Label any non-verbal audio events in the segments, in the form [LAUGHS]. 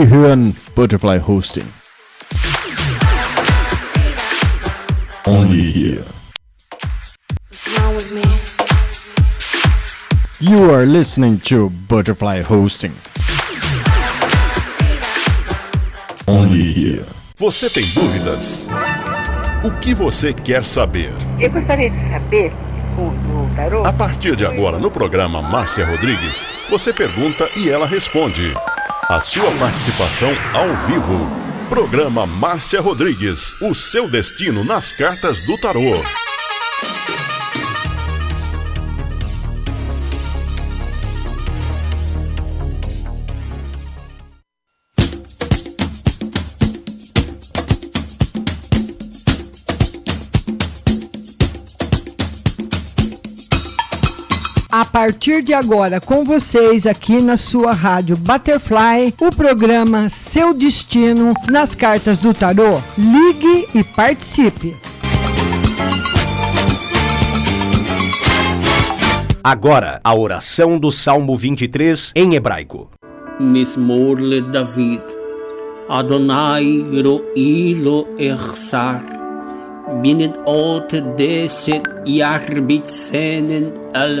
Sie hören Butterfly Hosting. Only here. You are listening to Butterfly Hosting. Only here. Você tem dúvidas? O que você quer saber? Eu gostaria de saber. A partir de agora, no programa Márcia Rodrigues, você pergunta e ela responde. A sua participação ao vivo. Programa Márcia Rodrigues, o seu destino nas cartas do tarô. Partir de agora, com vocês aqui na sua rádio Butterfly, o programa Seu Destino nas Cartas do Tarô. Ligue e participe. Agora, a oração do Salmo 23 em hebraico. Mismor le David. Adonai ro'i lo echsar. Binnen ot deset yarbitzenen al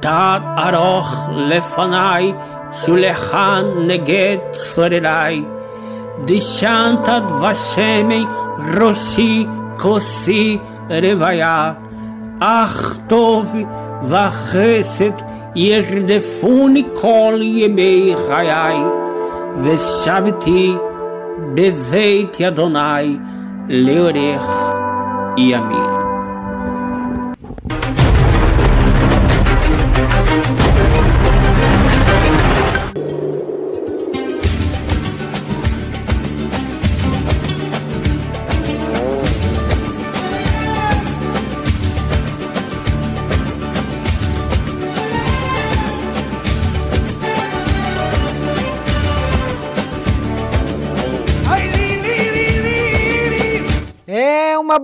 תד ארוך לפניי, שולחן נגד צורריי. דשנת דבשמי ראשי כוסי רוויה. אך טוב וחסד ירדפוני כל ימי חיי. ושבתי בבית אדוני לאורך ימים.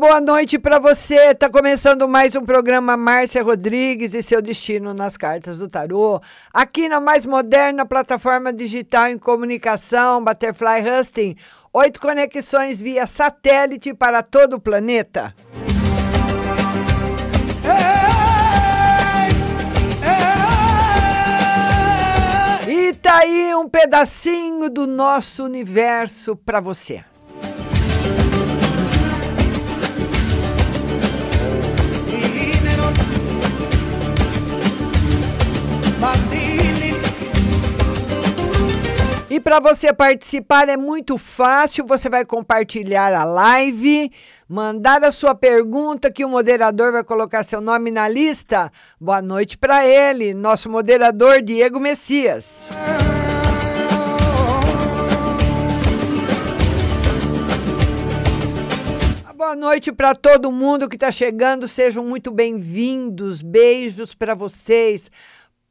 Boa noite para você. Tá começando mais um programa Márcia Rodrigues e seu destino nas cartas do tarô. Aqui na mais moderna plataforma digital em comunicação, Butterfly Husting. Oito conexões via satélite para todo o planeta. E tá aí um pedacinho do nosso universo para você. Para você participar é muito fácil, você vai compartilhar a live, mandar a sua pergunta que o moderador vai colocar seu nome na lista. Boa noite para ele, nosso moderador Diego Messias. Boa noite para todo mundo que está chegando, sejam muito bem-vindos. Beijos para vocês.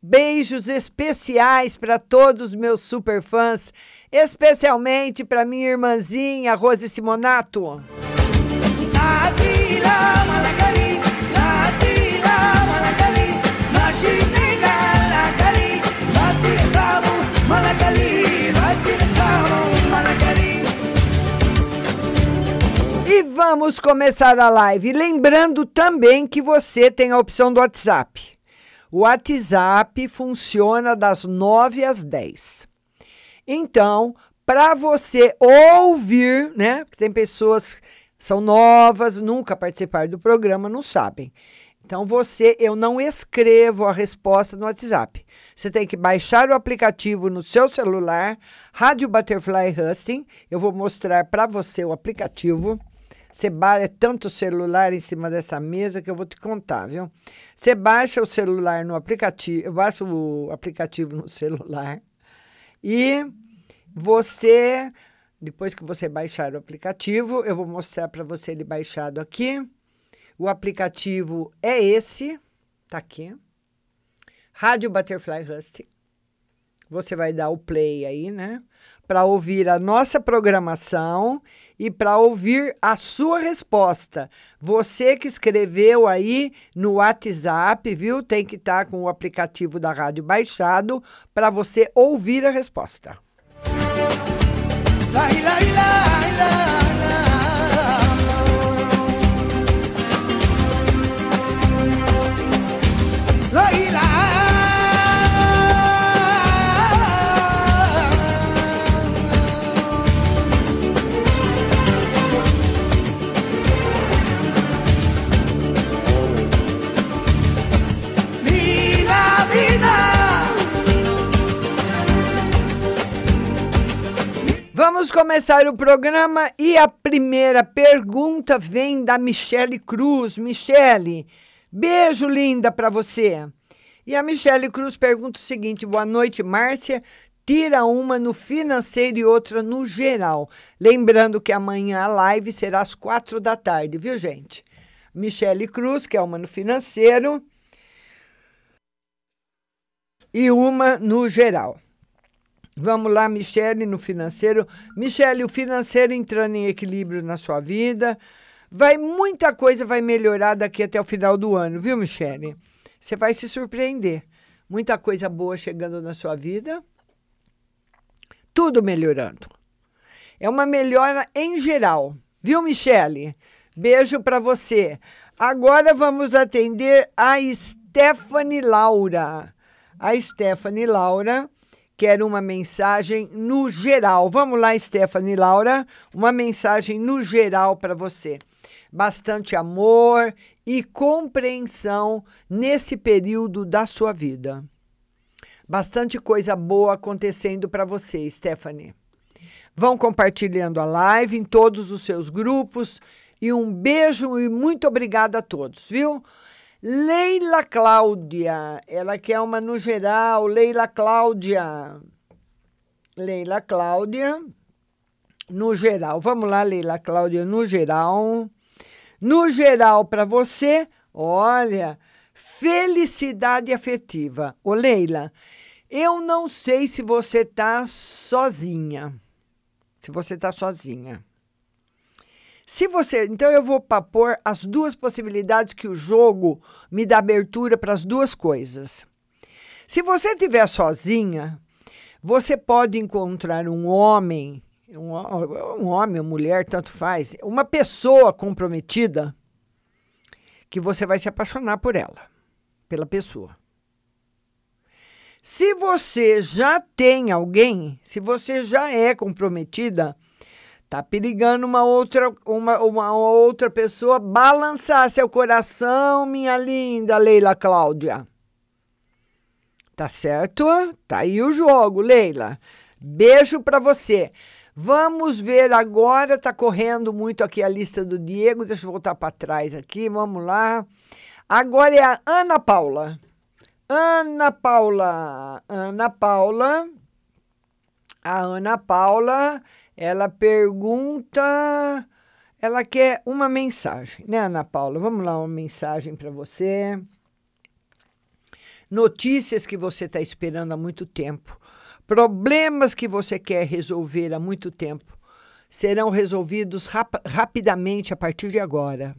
Beijos especiais para todos os meus super fãs, especialmente para minha irmãzinha Rose Simonato. E vamos começar a live. Lembrando também que você tem a opção do WhatsApp. O WhatsApp funciona das 9 às 10. Então, para você ouvir, né? Tem pessoas que são novas, nunca participaram do programa, não sabem. Então, você, eu não escrevo a resposta no WhatsApp. Você tem que baixar o aplicativo no seu celular, Rádio Butterfly Husting. Eu vou mostrar para você o aplicativo. Você é tanto celular em cima dessa mesa que eu vou te contar, viu? Você baixa o celular no aplicativo, baixa o aplicativo no [LAUGHS] celular e você, depois que você baixar o aplicativo, eu vou mostrar para você ele baixado aqui. O aplicativo é esse, tá aqui. Rádio Butterfly Husting. Você vai dar o play aí, né? Para ouvir a nossa programação e para ouvir a sua resposta. Você que escreveu aí no WhatsApp, viu? Tem que estar tá com o aplicativo da rádio baixado para você ouvir a resposta. La, la, la, Vamos começar o programa e a primeira pergunta vem da Michele Cruz. Michele, beijo linda para você. E a Michele Cruz pergunta o seguinte: boa noite, Márcia. Tira uma no financeiro e outra no geral. Lembrando que amanhã a live será às quatro da tarde, viu, gente? Michele Cruz, que é uma no financeiro, e uma no geral. Vamos lá, Michele, no financeiro. Michele, o financeiro entrando em equilíbrio na sua vida. Vai muita coisa vai melhorar daqui até o final do ano, viu, Michele? Você vai se surpreender. Muita coisa boa chegando na sua vida. Tudo melhorando. É uma melhora em geral, viu, Michele? Beijo para você. Agora vamos atender a Stephanie Laura. A Stephanie Laura quero uma mensagem no geral. Vamos lá, Stephanie Laura, uma mensagem no geral para você. Bastante amor e compreensão nesse período da sua vida. Bastante coisa boa acontecendo para você, Stephanie. Vão compartilhando a live em todos os seus grupos e um beijo e muito obrigada a todos, viu? Leila Cláudia, ela quer uma no geral. Leila Cláudia. Leila Cláudia, no geral. Vamos lá, Leila Cláudia, no geral. No geral, para você, olha, felicidade afetiva. Ô, Leila, eu não sei se você tá sozinha. Se você tá sozinha. Se você, então eu vou pôr as duas possibilidades que o jogo me dá abertura para as duas coisas. Se você estiver sozinha, você pode encontrar um homem, um, um homem, uma mulher, tanto faz, uma pessoa comprometida que você vai se apaixonar por ela, pela pessoa. Se você já tem alguém, se você já é comprometida, Tá perigando uma outra, uma, uma outra pessoa balançar seu coração, minha linda Leila Cláudia. Tá certo? Tá aí o jogo, Leila. Beijo para você. Vamos ver agora, tá correndo muito aqui a lista do Diego. Deixa eu voltar para trás aqui. Vamos lá. Agora é a Ana Paula. Ana Paula. Ana Paula. A Ana Paula ela pergunta, ela quer uma mensagem, né, Ana Paula? Vamos lá, uma mensagem para você. Notícias que você está esperando há muito tempo. Problemas que você quer resolver há muito tempo serão resolvidos rap rapidamente a partir de agora.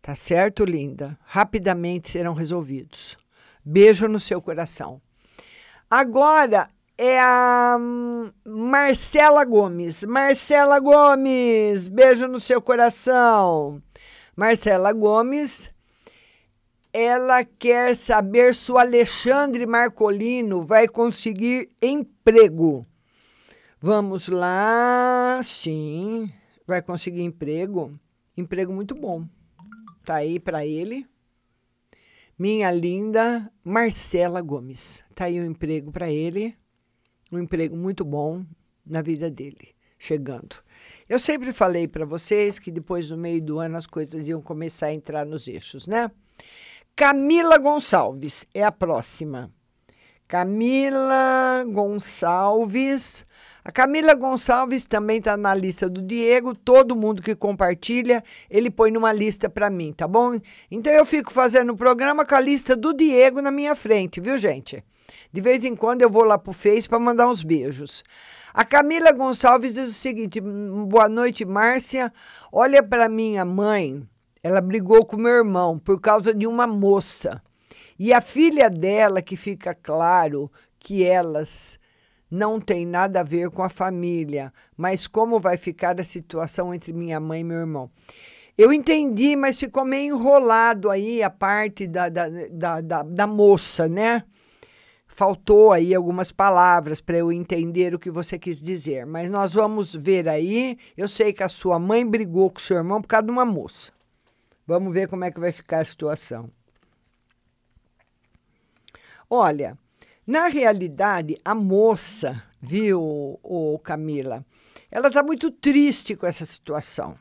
Tá certo, linda? Rapidamente serão resolvidos. Beijo no seu coração. Agora é a hum, Marcela Gomes. Marcela Gomes, beijo no seu coração. Marcela Gomes, ela quer saber se o Alexandre Marcolino vai conseguir emprego. Vamos lá, sim, vai conseguir emprego. Emprego muito bom. Tá aí para ele. Minha linda Marcela Gomes. Tá aí o um emprego para ele um emprego muito bom na vida dele, chegando. Eu sempre falei para vocês que depois no meio do ano as coisas iam começar a entrar nos eixos, né? Camila Gonçalves é a próxima. Camila Gonçalves. A Camila Gonçalves também está na lista do Diego. Todo mundo que compartilha, ele põe numa lista para mim, tá bom? Então eu fico fazendo o programa com a lista do Diego na minha frente, viu, gente? De vez em quando eu vou lá pro Face para mandar uns beijos. A Camila Gonçalves diz o seguinte: boa noite, Márcia. Olha para minha mãe. Ela brigou com meu irmão por causa de uma moça. E a filha dela, que fica claro que elas não têm nada a ver com a família, mas como vai ficar a situação entre minha mãe e meu irmão. Eu entendi, mas ficou meio enrolado aí a parte da, da, da, da, da moça, né? Faltou aí algumas palavras para eu entender o que você quis dizer, mas nós vamos ver aí. Eu sei que a sua mãe brigou com o seu irmão por causa de uma moça. Vamos ver como é que vai ficar a situação. Olha, na realidade, a moça, viu, o Camila, ela está muito triste com essa situação.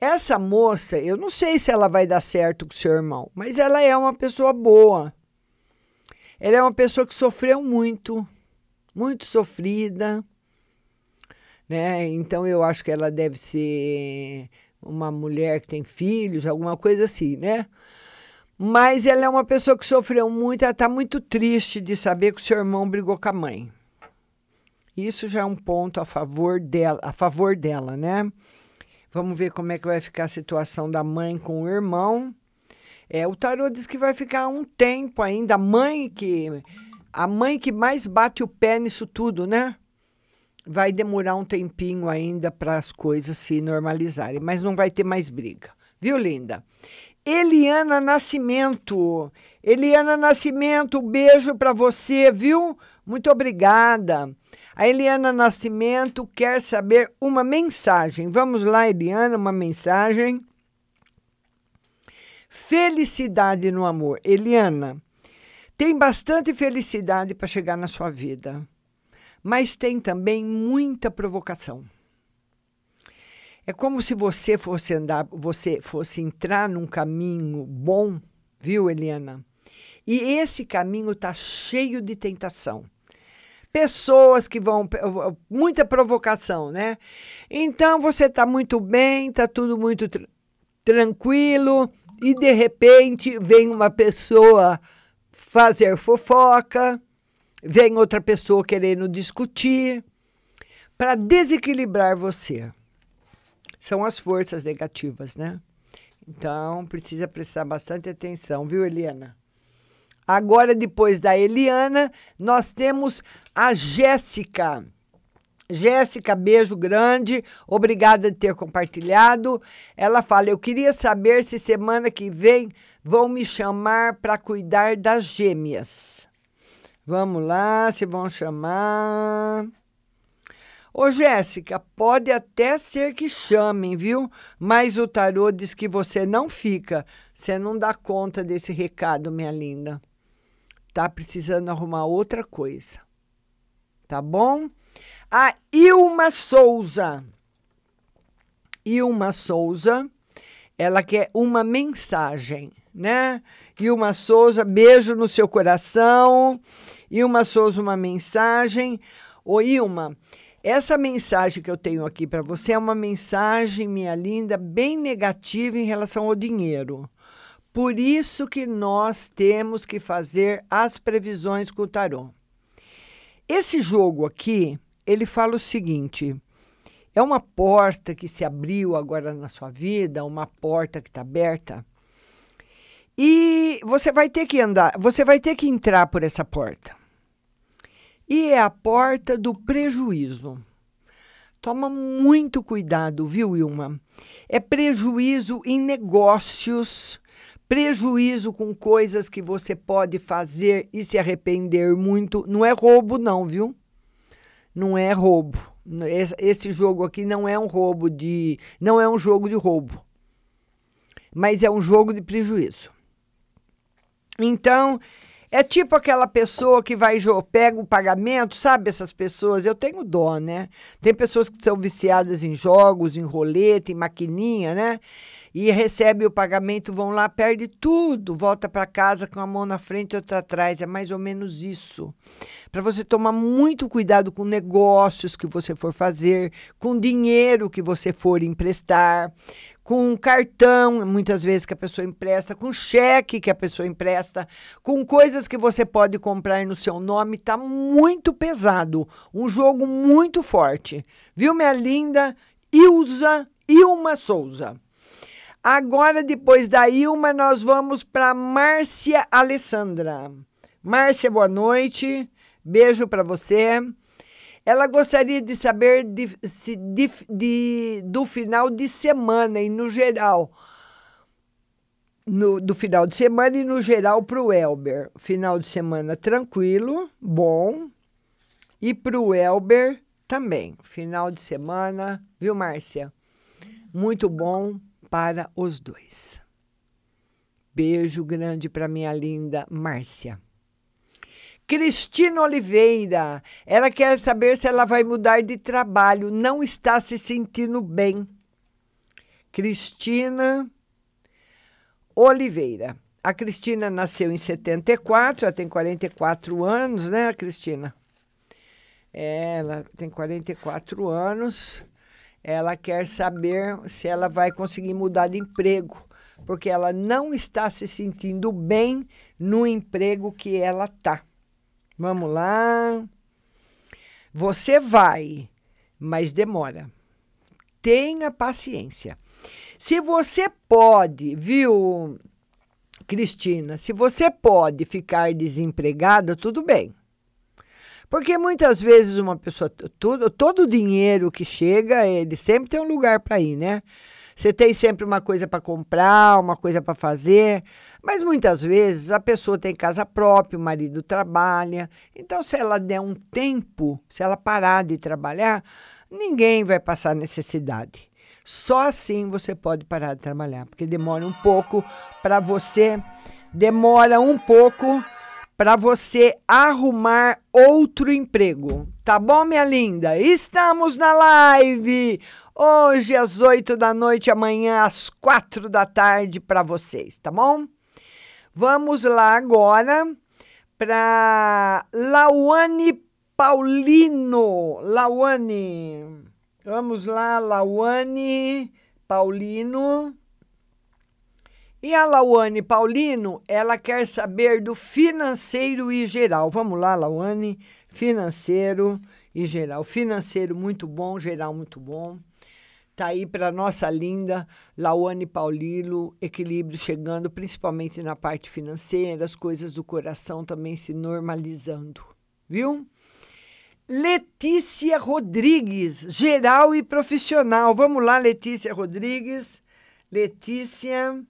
Essa moça, eu não sei se ela vai dar certo com seu irmão, mas ela é uma pessoa boa. Ela é uma pessoa que sofreu muito, muito sofrida, né? Então eu acho que ela deve ser uma mulher que tem filhos, alguma coisa assim, né? Mas ela é uma pessoa que sofreu muito, ela está muito triste de saber que o seu irmão brigou com a mãe. Isso já é um ponto a favor dela, a favor dela, né? Vamos ver como é que vai ficar a situação da mãe com o irmão. É, o tarô diz que vai ficar um tempo ainda. A mãe que a mãe que mais bate o pé nisso tudo, né? Vai demorar um tempinho ainda para as coisas se normalizarem, mas não vai ter mais briga. Viu, linda? Eliana Nascimento. Eliana Nascimento, beijo para você, viu? Muito obrigada. A Eliana Nascimento quer saber uma mensagem. Vamos lá, Eliana, uma mensagem. Felicidade no amor. Eliana, tem bastante felicidade para chegar na sua vida, mas tem também muita provocação. É como se você fosse andar, você fosse entrar num caminho bom, viu, Eliana? E esse caminho está cheio de tentação. Pessoas que vão. muita provocação, né? Então você está muito bem, está tudo muito tr tranquilo, e de repente vem uma pessoa fazer fofoca, vem outra pessoa querendo discutir, para desequilibrar você são as forças negativas, né? Então, precisa prestar bastante atenção, viu, Eliana? Agora, depois da Eliana, nós temos a Jéssica. Jéssica, beijo grande, obrigada de ter compartilhado. Ela fala: Eu queria saber se semana que vem vão me chamar para cuidar das gêmeas. Vamos lá, se vão chamar. Ô, Jéssica, pode até ser que chamem, viu? Mas o tarô diz que você não fica. Você não dá conta desse recado, minha linda. Tá precisando arrumar outra coisa. Tá bom? A Ilma Souza. Ilma Souza, ela quer uma mensagem, né? Ilma Souza, beijo no seu coração. Ilma Souza, uma mensagem. Ô, Ilma, essa mensagem que eu tenho aqui para você é uma mensagem, minha linda, bem negativa em relação ao dinheiro. Por isso que nós temos que fazer as previsões com o tarô. Esse jogo aqui, ele fala o seguinte: é uma porta que se abriu agora na sua vida, uma porta que está aberta. E você vai ter que andar, você vai ter que entrar por essa porta e é a porta do prejuízo. Toma muito cuidado, viu, Wilma? É prejuízo em negócios, prejuízo com coisas que você pode fazer e se arrepender muito. Não é roubo, não, viu? Não é roubo. Esse jogo aqui não é um roubo de. Não é um jogo de roubo. Mas é um jogo de prejuízo. Então, é tipo aquela pessoa que vai pega o pagamento, sabe essas pessoas? Eu tenho dó, né? Tem pessoas que são viciadas em jogos, em roleta, em maquininha, né? E recebe o pagamento, vão lá, perde tudo, volta para casa com a mão na frente e outra atrás. É mais ou menos isso. Para você tomar muito cuidado com negócios que você for fazer, com dinheiro que você for emprestar, com cartão, muitas vezes que a pessoa empresta, com cheque que a pessoa empresta, com coisas que você pode comprar no seu nome, tá muito pesado. Um jogo muito forte. Viu, minha linda Ilza Ilma Souza? Agora, depois da Ilma, nós vamos para Márcia Alessandra. Márcia, boa noite. Beijo para você. Ela gostaria de saber de, de, de, do final de semana e no geral. No, do final de semana e no geral para o Elber. Final de semana tranquilo, bom. E para o Elber também. Final de semana, viu, Márcia? Muito bom para os dois. Beijo grande para minha linda Márcia. Cristina Oliveira, ela quer saber se ela vai mudar de trabalho, não está se sentindo bem. Cristina Oliveira. A Cristina nasceu em 74, ela tem 44 anos, né, Cristina? Ela tem 44 anos. Ela quer saber se ela vai conseguir mudar de emprego, porque ela não está se sentindo bem no emprego que ela está. Vamos lá. Você vai, mas demora. Tenha paciência. Se você pode, viu, Cristina, se você pode ficar desempregada, tudo bem. Porque muitas vezes uma pessoa, todo, todo o dinheiro que chega, ele sempre tem um lugar para ir, né? Você tem sempre uma coisa para comprar, uma coisa para fazer, mas muitas vezes a pessoa tem casa própria, o marido trabalha. Então, se ela der um tempo, se ela parar de trabalhar, ninguém vai passar necessidade. Só assim você pode parar de trabalhar, porque demora um pouco para você, demora um pouco para você arrumar outro emprego. Tá bom, minha linda? Estamos na live hoje às 8 da noite, amanhã às 4 da tarde para vocês, tá bom? Vamos lá agora para Lauane Paulino. Lauane. Vamos lá, Lauane Paulino. E a Lauane Paulino, ela quer saber do financeiro e geral. Vamos lá, Lauane, financeiro e geral. Financeiro muito bom, geral muito bom. Tá aí para nossa linda Lauane Paulino, equilíbrio chegando, principalmente na parte financeira, as coisas do coração também se normalizando, viu? Letícia Rodrigues, geral e profissional. Vamos lá, Letícia Rodrigues. Letícia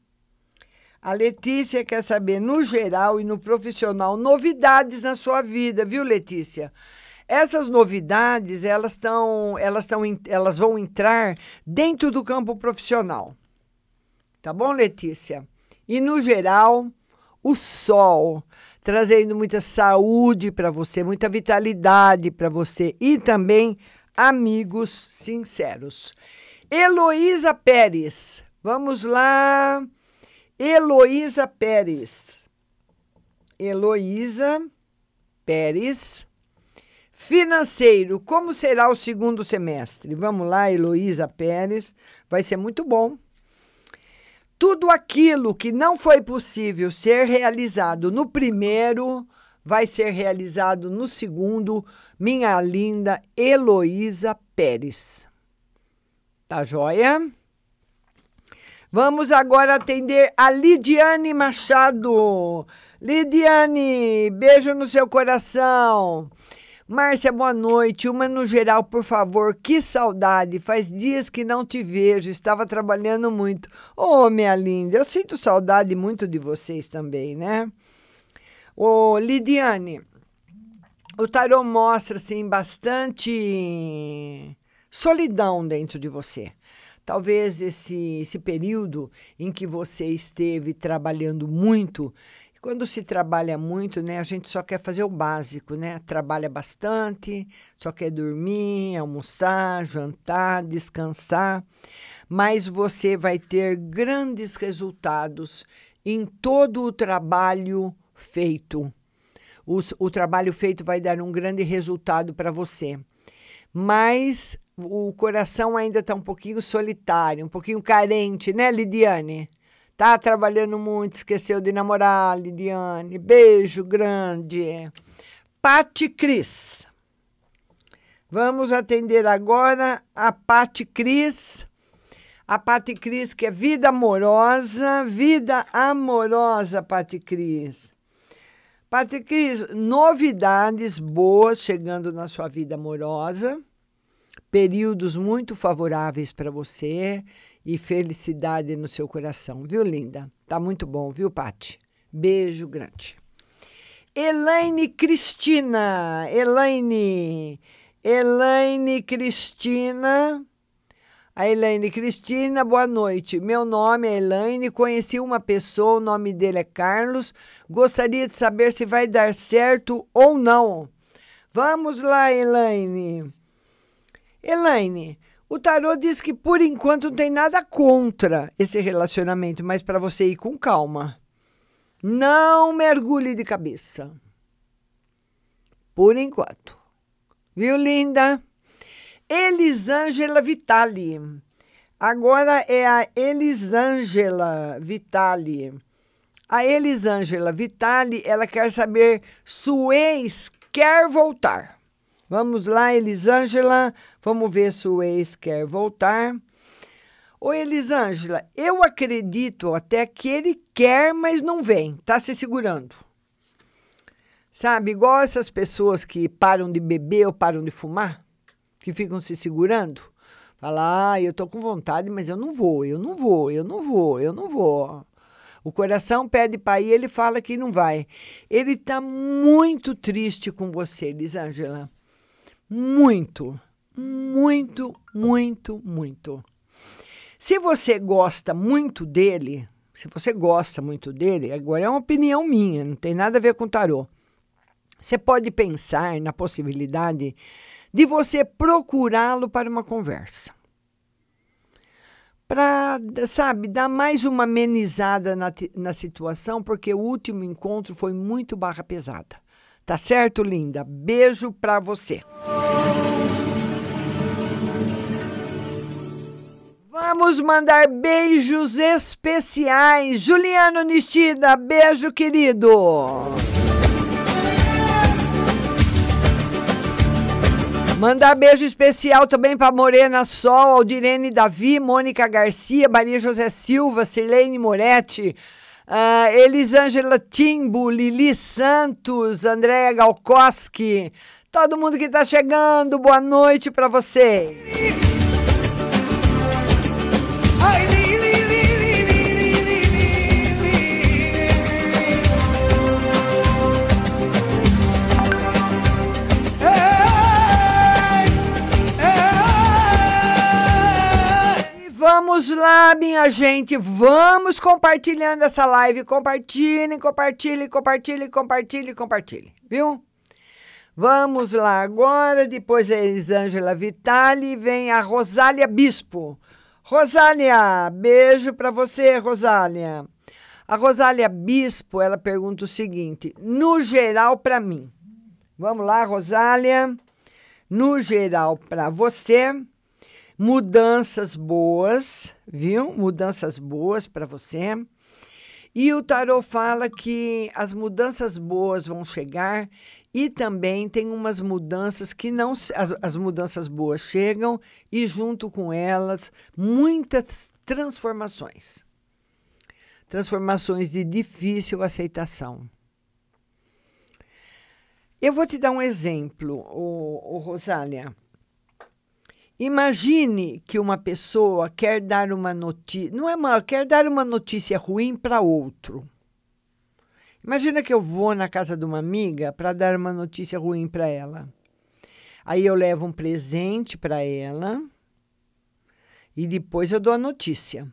a Letícia quer saber, no geral e no profissional, novidades na sua vida, viu, Letícia? Essas novidades, elas estão, elas estão, elas vão entrar dentro do campo profissional. Tá bom, Letícia? E no geral, o sol trazendo muita saúde para você, muita vitalidade para você e também amigos sinceros. Heloísa Pérez, vamos lá. Heloísa Pérez. Heloísa Pérez. Financeiro, como será o segundo semestre? Vamos lá, Heloísa Pérez. Vai ser muito bom. Tudo aquilo que não foi possível ser realizado no primeiro, vai ser realizado no segundo. Minha linda Heloísa Pérez. Tá joia? Vamos agora atender a Lidiane Machado. Lidiane, beijo no seu coração. Márcia, boa noite. Uma no geral, por favor. Que saudade. Faz dias que não te vejo. Estava trabalhando muito. Oh, minha linda, eu sinto saudade muito de vocês também, né? Ô, oh, Lidiane, o tarô mostra, assim, bastante solidão dentro de você. Talvez esse, esse período em que você esteve trabalhando muito Quando se trabalha muito, né, a gente só quer fazer o básico, né? Trabalha bastante, só quer dormir, almoçar, jantar, descansar, mas você vai ter grandes resultados em todo o trabalho feito. O, o trabalho feito vai dar um grande resultado para você. Mas o coração ainda está um pouquinho solitário, um pouquinho carente, né, Lidiane? Tá trabalhando muito, esqueceu de namorar, Lidiane. Beijo grande. Pati Cris. Vamos atender agora a Pati Cris. A Pati Cris, que é vida amorosa, vida amorosa, Pati Cris. Pati Cris, novidades boas chegando na sua vida amorosa, períodos muito favoráveis para você e felicidade no seu coração, viu, linda? Tá muito bom, viu, Pati? Beijo grande. Elaine Cristina, Elaine, Elaine Cristina. A Elaine Cristina, boa noite. Meu nome é Elaine, conheci uma pessoa, o nome dele é Carlos. Gostaria de saber se vai dar certo ou não. Vamos lá, Elaine. Elaine, o tarô diz que por enquanto não tem nada contra esse relacionamento, mas para você ir com calma. Não mergulhe de cabeça. Por enquanto. Viu, linda? Elisângela Vitali. Agora é a Elisângela Vitali. A Elisângela Vitali, ela quer saber se o ex quer voltar. Vamos lá, Elisângela. Vamos ver se o ex quer voltar. Ô, Elisângela, eu acredito até que ele quer, mas não vem. Tá se segurando. Sabe, igual essas pessoas que param de beber ou param de fumar, que ficam se segurando. Fala, ah, eu tô com vontade, mas eu não vou, eu não vou, eu não vou, eu não vou. O coração pede para ir, ele fala que não vai. Ele está muito triste com você, Elisângela. Muito, muito, muito, muito. Se você gosta muito dele, se você gosta muito dele, agora é uma opinião minha, não tem nada a ver com tarô. Você pode pensar na possibilidade de você procurá-lo para uma conversa. Para, sabe, dar mais uma amenizada na, na situação, porque o último encontro foi muito barra pesada. Tá certo, linda? Beijo pra você. Vamos mandar beijos especiais. Juliano Nistida, beijo, querido. Mandar beijo especial também para Morena Sol, Aldirene Davi, Mônica Garcia, Maria José Silva, Silene Moretti, Uh, Elisângela Timbo, Lili Santos, Andréa Galkoski, todo mundo que está chegando, boa noite para você. Vamos lá, minha gente, vamos compartilhando essa live. Compartilhem, compartilhem, compartilhem, compartilhem, compartilhem, viu? Vamos lá agora, depois a Elisângela Vitali, vem a Rosália Bispo. Rosália, beijo para você, Rosália. A Rosália Bispo, ela pergunta o seguinte: no geral para mim. Vamos lá, Rosália. No geral para você, mudanças boas, viu? Mudanças boas para você. E o tarot fala que as mudanças boas vão chegar e também tem umas mudanças que não as, as mudanças boas chegam e junto com elas muitas transformações. Transformações de difícil aceitação. Eu vou te dar um exemplo, o, o Rosália. Imagine que uma pessoa quer dar uma notícia, não é uma, quer dar uma notícia ruim para outro. Imagina que eu vou na casa de uma amiga para dar uma notícia ruim para ela. Aí eu levo um presente para ela e depois eu dou a notícia.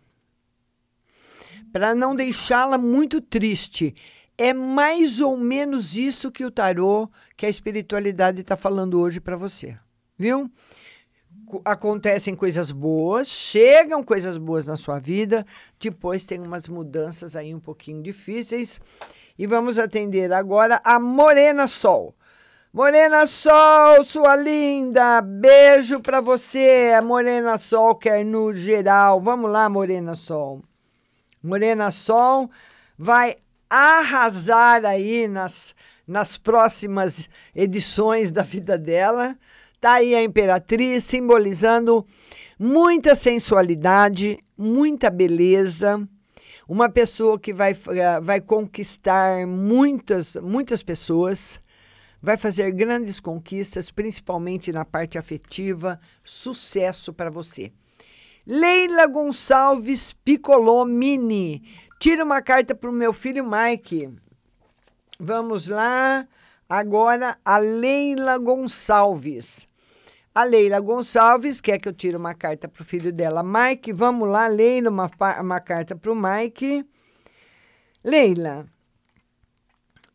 Para não deixá-la muito triste, É mais ou menos isso que o tarô, que a espiritualidade está falando hoje para você, viu? Acontecem coisas boas, chegam coisas boas na sua vida, depois tem umas mudanças aí um pouquinho difíceis. E vamos atender agora a Morena Sol. Morena Sol, sua linda, beijo para você. A Morena Sol quer no geral. Vamos lá, Morena Sol. Morena Sol vai arrasar aí nas, nas próximas edições da vida dela. Tá aí a imperatriz simbolizando muita sensualidade, muita beleza, uma pessoa que vai, vai conquistar muitas, muitas pessoas vai fazer grandes conquistas, principalmente na parte afetiva. Sucesso para você. Leila Gonçalves Piccolomini. Tira uma carta para o meu filho Mike. Vamos lá. Agora a Leila Gonçalves. A Leila Gonçalves quer que eu tire uma carta para o filho dela, Mike. Vamos lá, Leila, uma, uma carta para o Mike. Leila,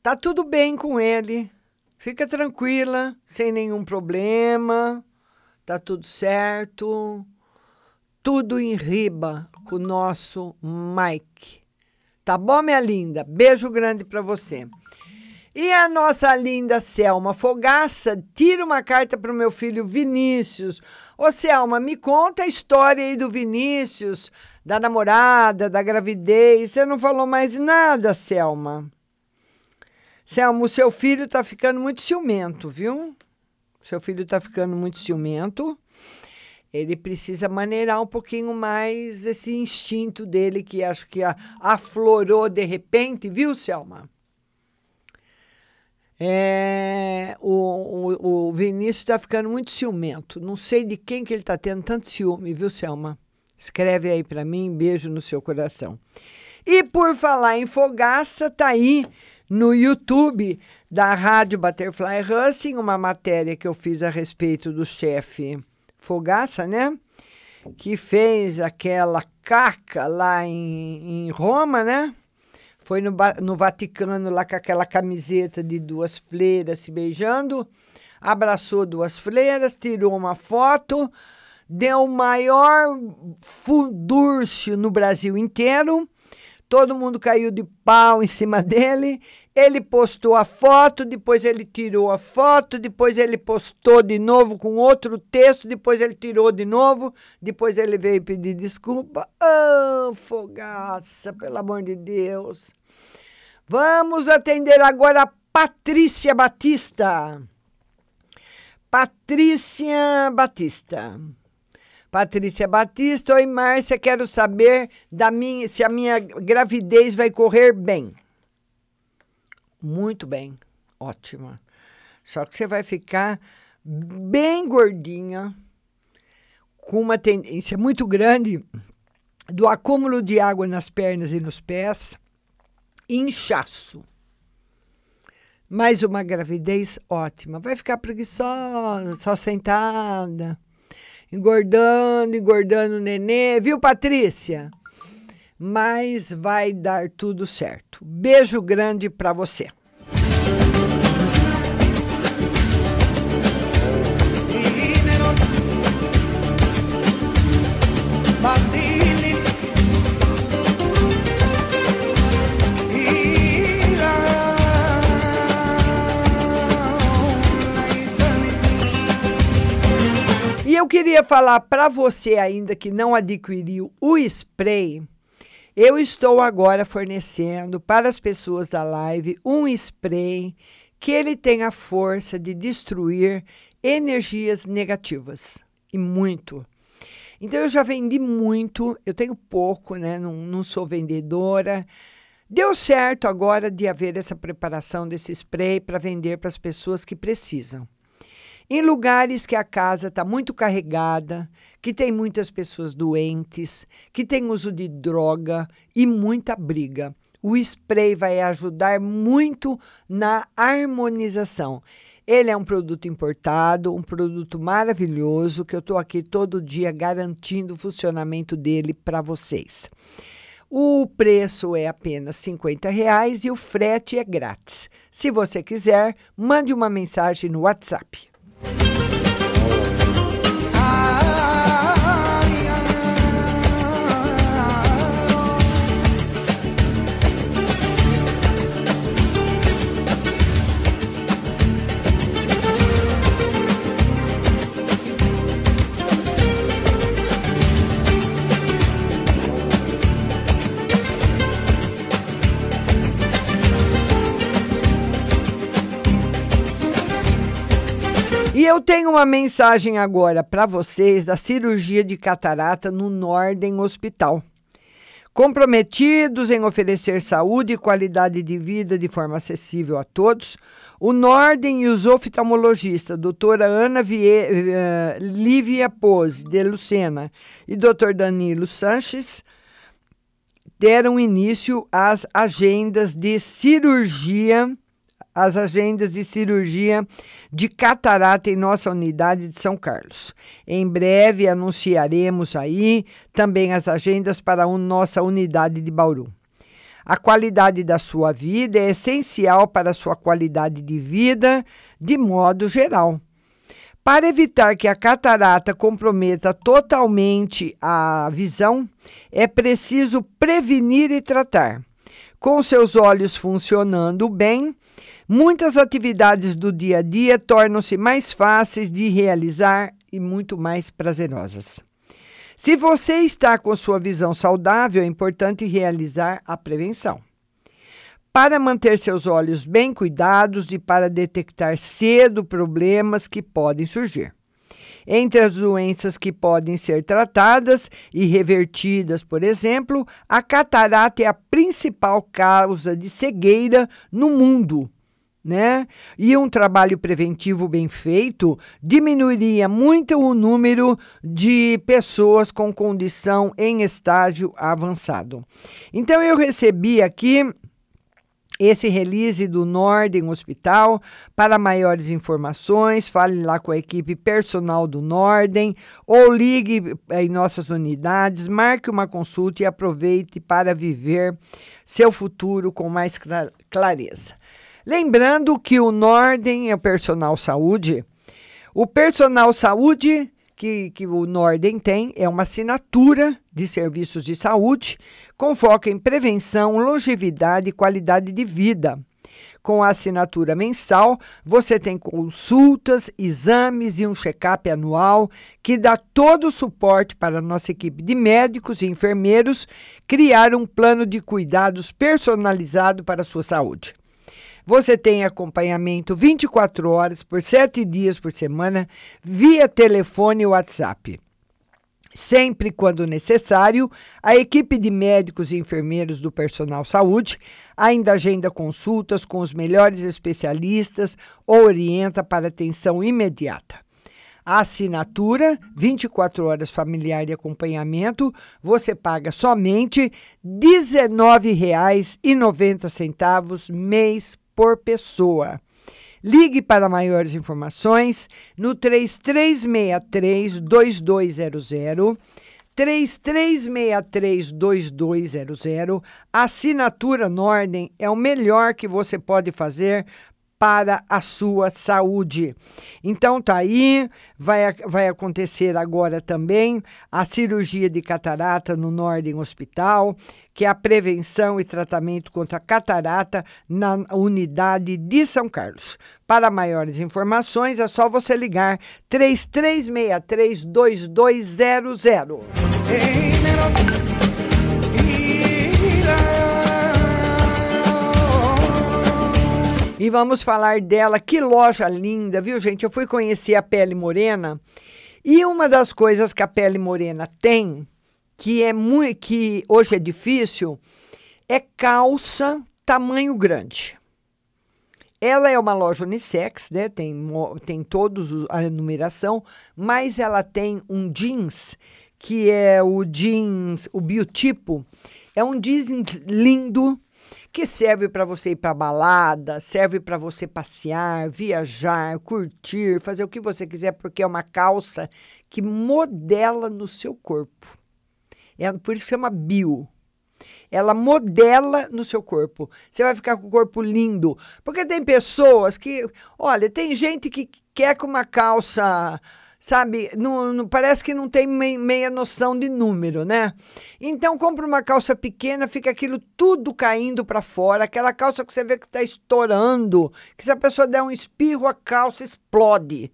tá tudo bem com ele. Fica tranquila, sem nenhum problema, tá tudo certo. Tudo em riba com o nosso Mike. Tá bom, minha linda? Beijo grande para você. E a nossa linda Selma Fogaça tira uma carta para o meu filho Vinícius. Ô, Selma, me conta a história aí do Vinícius, da namorada, da gravidez. Você não falou mais nada, Selma. Selma, o seu filho está ficando muito ciumento, viu? Seu filho está ficando muito ciumento. Ele precisa maneirar um pouquinho mais esse instinto dele que acho que aflorou de repente, viu, Selma? É, o, o, o Vinícius está ficando muito ciumento. Não sei de quem que ele está tendo tanto ciúme, viu, Selma? Escreve aí para mim, beijo no seu coração. E por falar em fogaça, tá aí no YouTube da Rádio Butterfly Husting, uma matéria que eu fiz a respeito do chefe Fogaça, né? Que fez aquela caca lá em, em Roma, né? Foi no, no Vaticano lá com aquela camiseta de duas freiras se beijando, abraçou duas freiras, tirou uma foto, deu o maior furdúrcio no Brasil inteiro todo mundo caiu de pau em cima [LAUGHS] dele. Ele postou a foto, depois ele tirou a foto, depois ele postou de novo com outro texto, depois ele tirou de novo, depois ele veio pedir desculpa. Ah, oh, fogaça, pelo amor de Deus. Vamos atender agora a Patrícia Batista. Patrícia Batista. Patrícia Batista. Oi, Márcia, quero saber da minha, se a minha gravidez vai correr bem. Muito bem, ótima. Só que você vai ficar bem gordinha, com uma tendência muito grande do acúmulo de água nas pernas e nos pés, inchaço. Mais uma gravidez ótima. Vai ficar preguiçosa, só sentada engordando, engordando o nenê, viu, Patrícia? Mas vai dar tudo certo. Beijo grande para você. eu queria falar para você ainda que não adquiriu o spray. Eu estou agora fornecendo para as pessoas da live um spray que ele tem a força de destruir energias negativas e muito. Então eu já vendi muito, eu tenho pouco, né? Não, não sou vendedora. Deu certo agora de haver essa preparação desse spray para vender para as pessoas que precisam. Em lugares que a casa está muito carregada, que tem muitas pessoas doentes, que tem uso de droga e muita briga. O spray vai ajudar muito na harmonização. Ele é um produto importado, um produto maravilhoso que eu estou aqui todo dia garantindo o funcionamento dele para vocês. O preço é apenas 50 reais e o frete é grátis. Se você quiser, mande uma mensagem no WhatsApp. Eu tenho uma mensagem agora para vocês da cirurgia de catarata no Norden Hospital. Comprometidos em oferecer saúde e qualidade de vida de forma acessível a todos, o Norden e os oftalmologistas, doutora Ana Vie, uh, Lívia Pose de Lucena e doutor Danilo Sanches, deram início às agendas de cirurgia as agendas de cirurgia de catarata em nossa unidade de São Carlos. Em breve anunciaremos aí também as agendas para a nossa unidade de Bauru. A qualidade da sua vida é essencial para a sua qualidade de vida de modo geral. Para evitar que a catarata comprometa totalmente a visão, é preciso prevenir e tratar. Com seus olhos funcionando bem, Muitas atividades do dia a dia tornam-se mais fáceis de realizar e muito mais prazerosas. Se você está com sua visão saudável, é importante realizar a prevenção. Para manter seus olhos bem cuidados e para detectar cedo problemas que podem surgir. Entre as doenças que podem ser tratadas e revertidas, por exemplo, a catarata é a principal causa de cegueira no mundo né? E um trabalho preventivo bem feito diminuiria muito o número de pessoas com condição em estágio avançado. Então eu recebi aqui esse release do Norden Hospital. Para maiores informações, fale lá com a equipe personal do Norden ou ligue em nossas unidades, marque uma consulta e aproveite para viver seu futuro com mais clareza. Lembrando que o Norden é o personal saúde. O personal saúde que, que o Norden tem é uma assinatura de serviços de saúde com foco em prevenção, longevidade e qualidade de vida. Com a assinatura mensal, você tem consultas, exames e um check-up anual que dá todo o suporte para a nossa equipe de médicos e enfermeiros criar um plano de cuidados personalizado para a sua saúde. Você tem acompanhamento 24 horas por 7 dias por semana via telefone e WhatsApp. Sempre quando necessário, a equipe de médicos e enfermeiros do personal saúde ainda agenda consultas com os melhores especialistas ou orienta para atenção imediata. A assinatura, 24 horas familiar e acompanhamento, você paga somente R$ 19,90 mês por pessoa. Ligue para maiores informações no 3363 2200. 3363 2200. Assinatura Norden é o melhor que você pode fazer para a sua saúde. Então tá aí, vai, vai acontecer agora também a cirurgia de catarata no Norden Hospital, que é a prevenção e tratamento contra catarata na unidade de São Carlos. Para maiores informações é só você ligar 3363 2200. E vamos falar dela. Que loja linda, viu, gente? Eu fui conhecer a Pele Morena e uma das coisas que a Pele Morena tem, que é muito que hoje é difícil, é calça tamanho grande. Ela é uma loja unissex, né? Tem, tem todos a numeração, mas ela tem um jeans que é o jeans, o biotipo. É um jeans lindo, que serve para você ir para balada, serve para você passear, viajar, curtir, fazer o que você quiser, porque é uma calça que modela no seu corpo. É por isso que chama bio. Ela modela no seu corpo. Você vai ficar com o corpo lindo. Porque tem pessoas que. Olha, tem gente que quer com uma calça sabe? Não, não, parece que não tem meia noção de número, né? Então compra uma calça pequena, fica aquilo tudo caindo para fora, aquela calça que você vê que está estourando, que se a pessoa der um espirro, a calça explode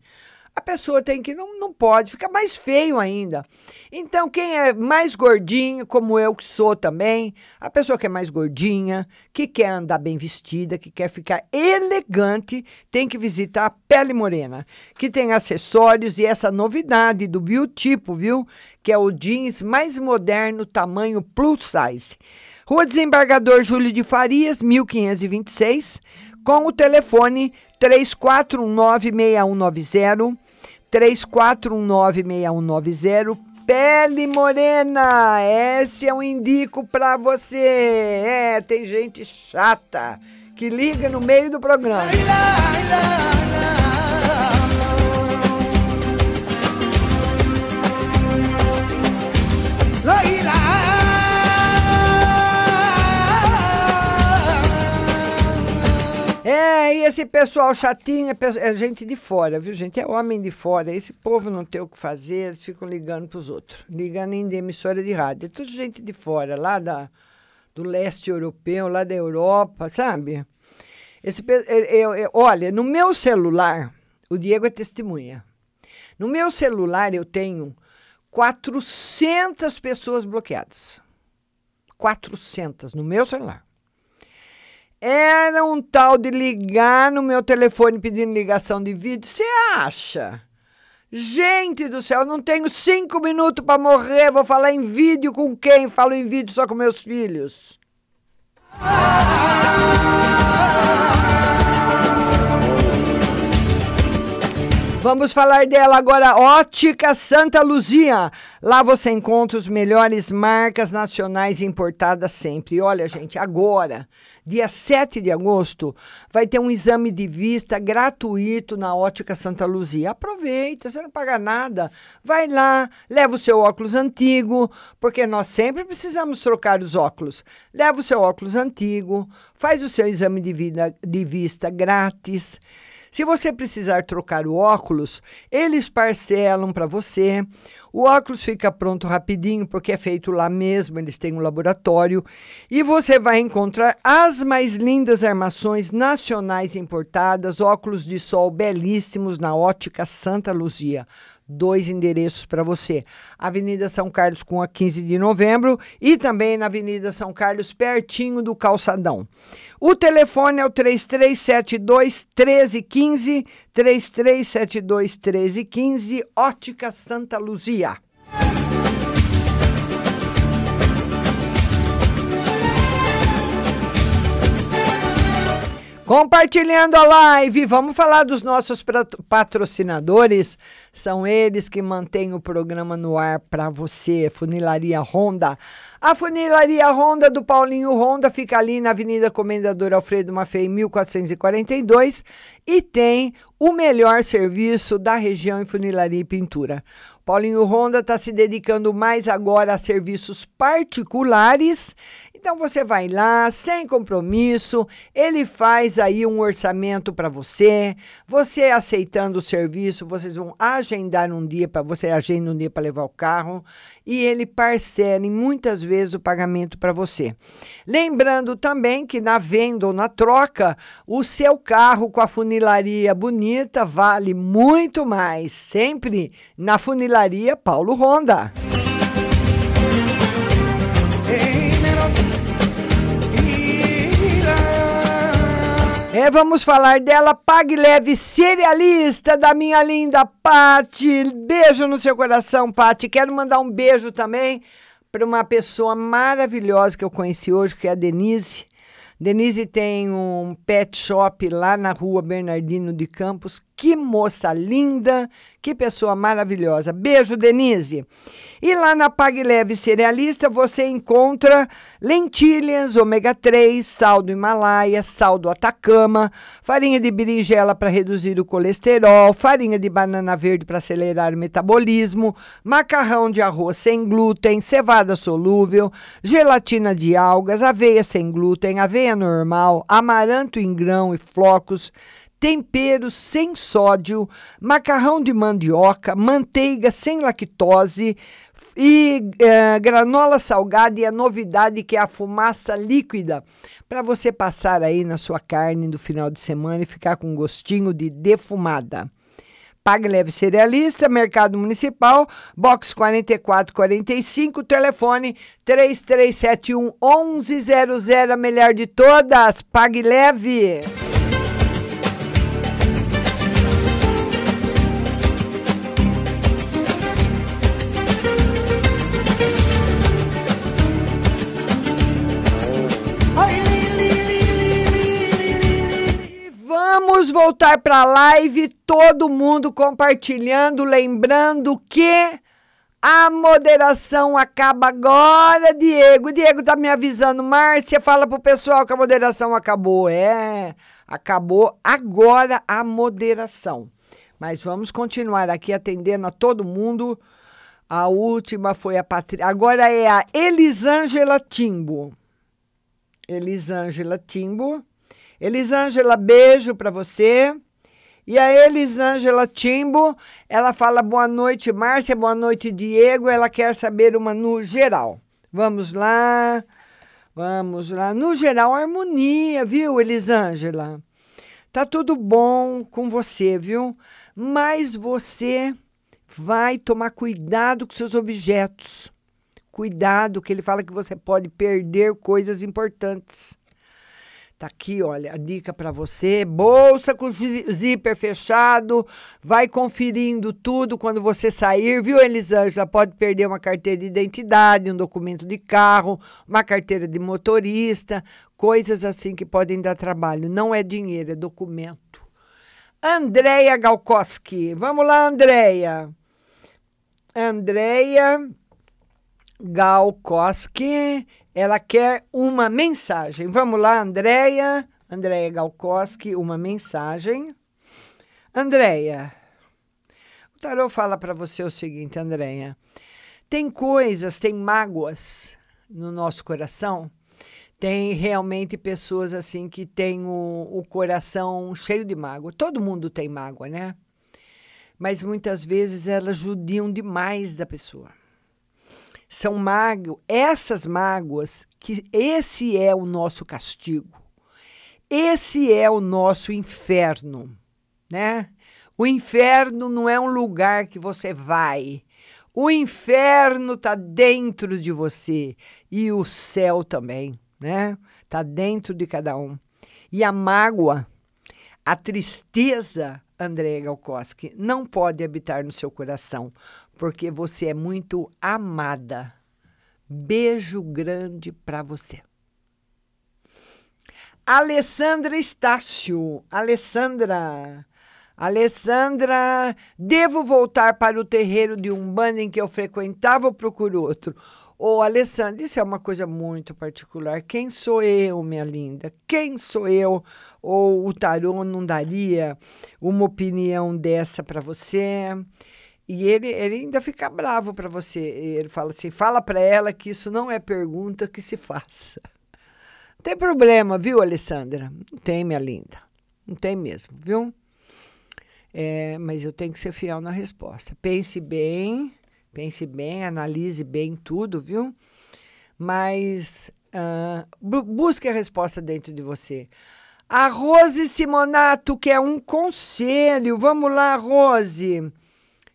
a pessoa tem que não, não pode, fica mais feio ainda. Então, quem é mais gordinho, como eu que sou também, a pessoa que é mais gordinha, que quer andar bem vestida, que quer ficar elegante, tem que visitar a Pele Morena, que tem acessórios e essa novidade do biotipo, viu? Que é o jeans mais moderno, tamanho plus size. Rua Desembargador Júlio de Farias, 1526, com o telefone 34196190 34196190. Pele Morena, esse é um indico para você. É, tem gente chata que liga no meio do programa. É, e esse pessoal chatinho é, é, gente de fora, viu, gente? É homem de fora. Esse povo não tem o que fazer, eles ficam ligando para os outros. Ligando em emissora de rádio. É tudo gente de fora, lá da, do leste europeu, lá da Europa, sabe? Esse, eu, eu, olha, no meu celular, o Diego é testemunha. No meu celular eu tenho 400 pessoas bloqueadas. 400 no meu celular. Era um tal de ligar no meu telefone pedindo ligação de vídeo. Você acha? Gente do céu, não tenho cinco minutos para morrer. Vou falar em vídeo com quem? Falo em vídeo só com meus filhos. Vamos falar dela agora, Ótica Santa Luzia. Lá você encontra os melhores marcas nacionais importadas sempre. E olha, gente, agora dia 7 de agosto, vai ter um exame de vista gratuito na Ótica Santa Luzia. Aproveita, você não paga nada. Vai lá, leva o seu óculos antigo, porque nós sempre precisamos trocar os óculos. Leva o seu óculos antigo, faz o seu exame de, vida, de vista grátis. Se você precisar trocar o óculos, eles parcelam para você. O óculos fica pronto rapidinho porque é feito lá mesmo, eles têm um laboratório e você vai encontrar as mais lindas armações nacionais importadas, óculos de sol belíssimos na Ótica Santa Luzia dois endereços para você. Avenida São Carlos com a 15 de novembro e também na Avenida São Carlos, pertinho do Calçadão. O telefone é o 3372 1315, 3372 1315, Ótica Santa Luzia. Compartilhando a live, vamos falar dos nossos patrocinadores. São eles que mantêm o programa no ar para você. Funilaria Honda. A Funilaria Honda do Paulinho Honda fica ali na Avenida Comendador Alfredo Maffei, 1442 e tem o melhor serviço da região em funilaria e pintura. Paulinho Honda está se dedicando mais agora a serviços particulares então você vai lá, sem compromisso, ele faz aí um orçamento para você. Você aceitando o serviço, vocês vão agendar um dia para você agenda um dia para levar o carro e ele parcela muitas vezes o pagamento para você. Lembrando também que na venda ou na troca, o seu carro com a funilaria bonita vale muito mais, sempre na funilaria Paulo Honda. É, vamos falar dela, Pague Leve Cerealista, da minha linda Pati. Beijo no seu coração, Pati. Quero mandar um beijo também para uma pessoa maravilhosa que eu conheci hoje, que é a Denise. Denise tem um pet shop lá na rua Bernardino de Campos, Que moça linda, que pessoa maravilhosa. Beijo, Denise. E lá na Pague Leve Cerealista você encontra lentilhas, ômega 3, sal do Himalaia, sal do Atacama, farinha de berinjela para reduzir o colesterol, farinha de banana verde para acelerar o metabolismo, macarrão de arroz sem glúten, cevada solúvel, gelatina de algas, aveia sem glúten, aveia normal, amaranto em grão e flocos temperos sem sódio, macarrão de mandioca, manteiga sem lactose e eh, granola salgada e a novidade que é a fumaça líquida para você passar aí na sua carne no final de semana e ficar com gostinho de defumada. Pague Leve Cerealista, Mercado Municipal, box 4445, telefone 3371 1100, a melhor de todas. Pague Leve. Vamos voltar para a live, todo mundo compartilhando, lembrando que a moderação acaba agora, Diego. Diego tá me avisando, Márcia, fala pro pessoal que a moderação acabou. É, acabou agora a moderação. Mas vamos continuar aqui atendendo a todo mundo. A última foi a Patrícia. Agora é a Elisângela Timbo. Elisângela Timbo. Elisângela, beijo para você. E a Elisângela Timbo, ela fala boa noite, Márcia, boa noite, Diego. Ela quer saber uma no geral. Vamos lá, vamos lá. No geral, harmonia, viu, Elisângela? Tá tudo bom com você, viu? Mas você vai tomar cuidado com seus objetos. Cuidado, que ele fala que você pode perder coisas importantes. Tá aqui, olha, a dica para você. Bolsa com zíper fechado. Vai conferindo tudo quando você sair, viu, Elisângela? Pode perder uma carteira de identidade, um documento de carro, uma carteira de motorista, coisas assim que podem dar trabalho. Não é dinheiro, é documento. Andréia Galkowski. Vamos lá, Andréia. Andréia Galkowski ela quer uma mensagem. Vamos lá, Andréia. Andréia Galkowski, uma mensagem. Andréia, o tarô fala para você o seguinte, Andréia. Tem coisas, tem mágoas no nosso coração. Tem realmente pessoas assim que têm o, o coração cheio de mágoa. Todo mundo tem mágoa, né? Mas muitas vezes elas judiam demais da pessoa são mágoas, essas mágoas, que esse é o nosso castigo. Esse é o nosso inferno, né? O inferno não é um lugar que você vai. O inferno está dentro de você e o céu também, né? Está dentro de cada um. E a mágoa, a tristeza, André Galkowski, não pode habitar no seu coração, porque você é muito amada. Beijo grande para você. Alessandra Estácio. Alessandra. Alessandra, devo voltar para o terreiro de Umbanda em que eu frequentava ou procuro outro? Ô, oh, Alessandra, isso é uma coisa muito particular. Quem sou eu, minha linda? Quem sou eu? Ou o tarô não daria uma opinião dessa para você? E ele, ele ainda fica bravo para você. Ele fala assim: fala para ela que isso não é pergunta que se faça. Não tem problema, viu, Alessandra? Não tem, minha linda. Não tem mesmo, viu? É, mas eu tenho que ser fiel na resposta. Pense bem, pense bem, analise bem tudo, viu? Mas uh, busque a resposta dentro de você. A Rose Simonato quer um conselho. Vamos lá, Rose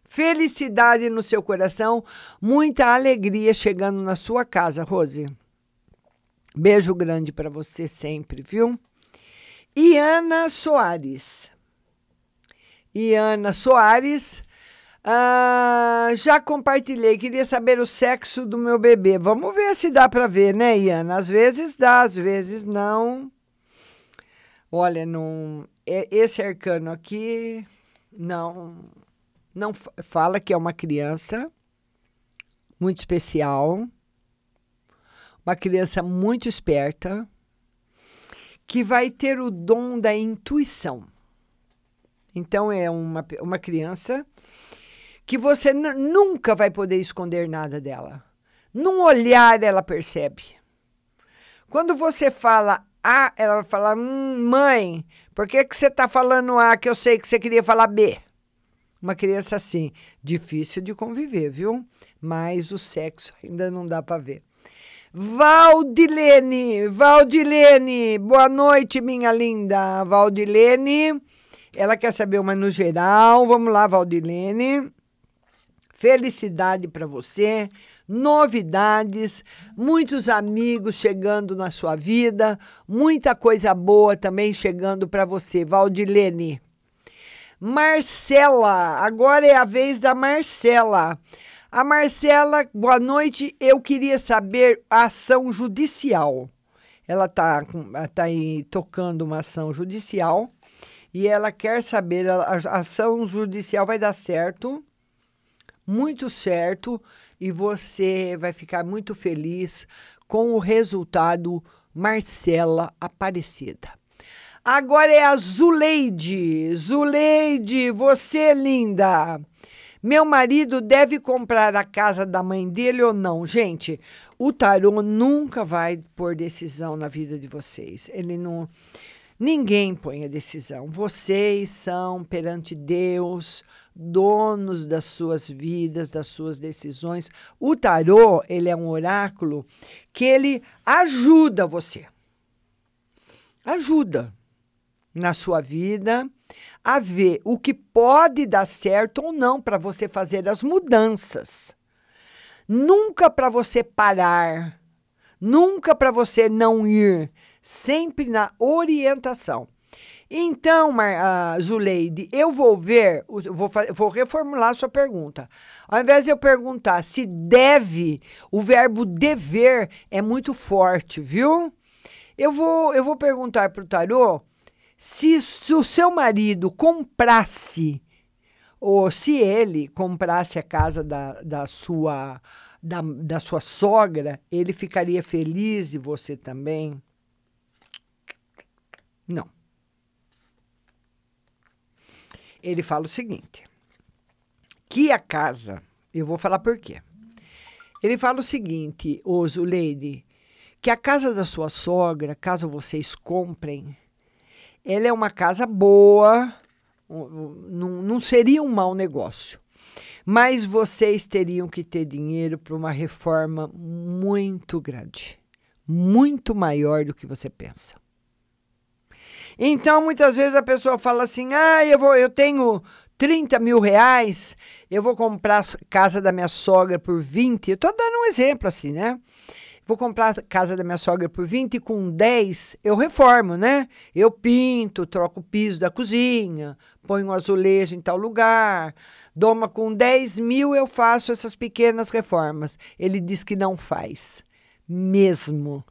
felicidade no seu coração, muita alegria chegando na sua casa, Rose. Beijo grande para você sempre, viu? Iana Soares. Iana Soares. Ah, já compartilhei, queria saber o sexo do meu bebê. Vamos ver se dá para ver, né, Iana? Às vezes dá, às vezes não. Olha, não, esse arcano aqui não, não fa- fala que é uma criança muito especial, uma criança muito esperta, que vai ter o dom da intuição. Então, é uma, uma criança que você nu- nunca vai poder esconder nada dela. Num olhar, ela percebe. Quando você fala A, ela vai falar: hum, mãe, por que, que você está falando A que eu sei que você queria falar B? Uma criança assim, difícil de conviver, viu? Mas o sexo ainda não dá para ver. Valdilene, Valdilene, boa noite, minha linda. Valdilene, ela quer saber uma no geral. Vamos lá, Valdilene. Felicidade para você, novidades, muitos amigos chegando na sua vida, muita coisa boa também chegando para você, Valdilene. Marcela, agora é a vez da Marcela. A Marcela, boa noite. Eu queria saber a ação judicial. Ela está tá aí tocando uma ação judicial e ela quer saber, a, a ação judicial vai dar certo, muito certo, e você vai ficar muito feliz com o resultado Marcela Aparecida. Agora é a Zuleide. Zuleide, você linda. Meu marido deve comprar a casa da mãe dele ou não? Gente, o tarô nunca vai pôr decisão na vida de vocês. Ele não. Ninguém põe a decisão. Vocês são perante Deus, donos das suas vidas, das suas decisões. O tarô, ele é um oráculo que ele ajuda você. Ajuda na sua vida a ver o que pode dar certo ou não para você fazer as mudanças. Nunca para você parar, nunca para você não ir, sempre na orientação. Então, Mar, uh, Zuleide, eu vou ver, vou, vou reformular a sua pergunta. Ao invés de eu perguntar se deve, o verbo dever é muito forte, viu? Eu vou, eu vou perguntar para o tarô se, se o seu marido comprasse, ou se ele comprasse a casa da, da, sua, da, da sua sogra, ele ficaria feliz e você também? Não. Ele fala o seguinte: que a casa, eu vou falar por quê. Ele fala o seguinte, Oso Lady, que a casa da sua sogra, caso vocês comprem, ela é uma casa boa, não, seria um mau negócio. Mas vocês teriam que ter dinheiro para uma reforma muito grande, muito maior do que você pensa. Então, muitas vezes a pessoa fala assim: ah, eu, vou, eu tenho 30 mil reais, eu vou comprar a casa da minha sogra por 20. Eu estou dando um exemplo assim, né? Vou comprar a casa da minha sogra por 20 e com 10 eu reformo, né? Eu pinto, troco o piso da cozinha, ponho um azulejo em tal lugar. Doma com 10 mil eu faço essas pequenas reformas. Ele diz que não faz. Mesmo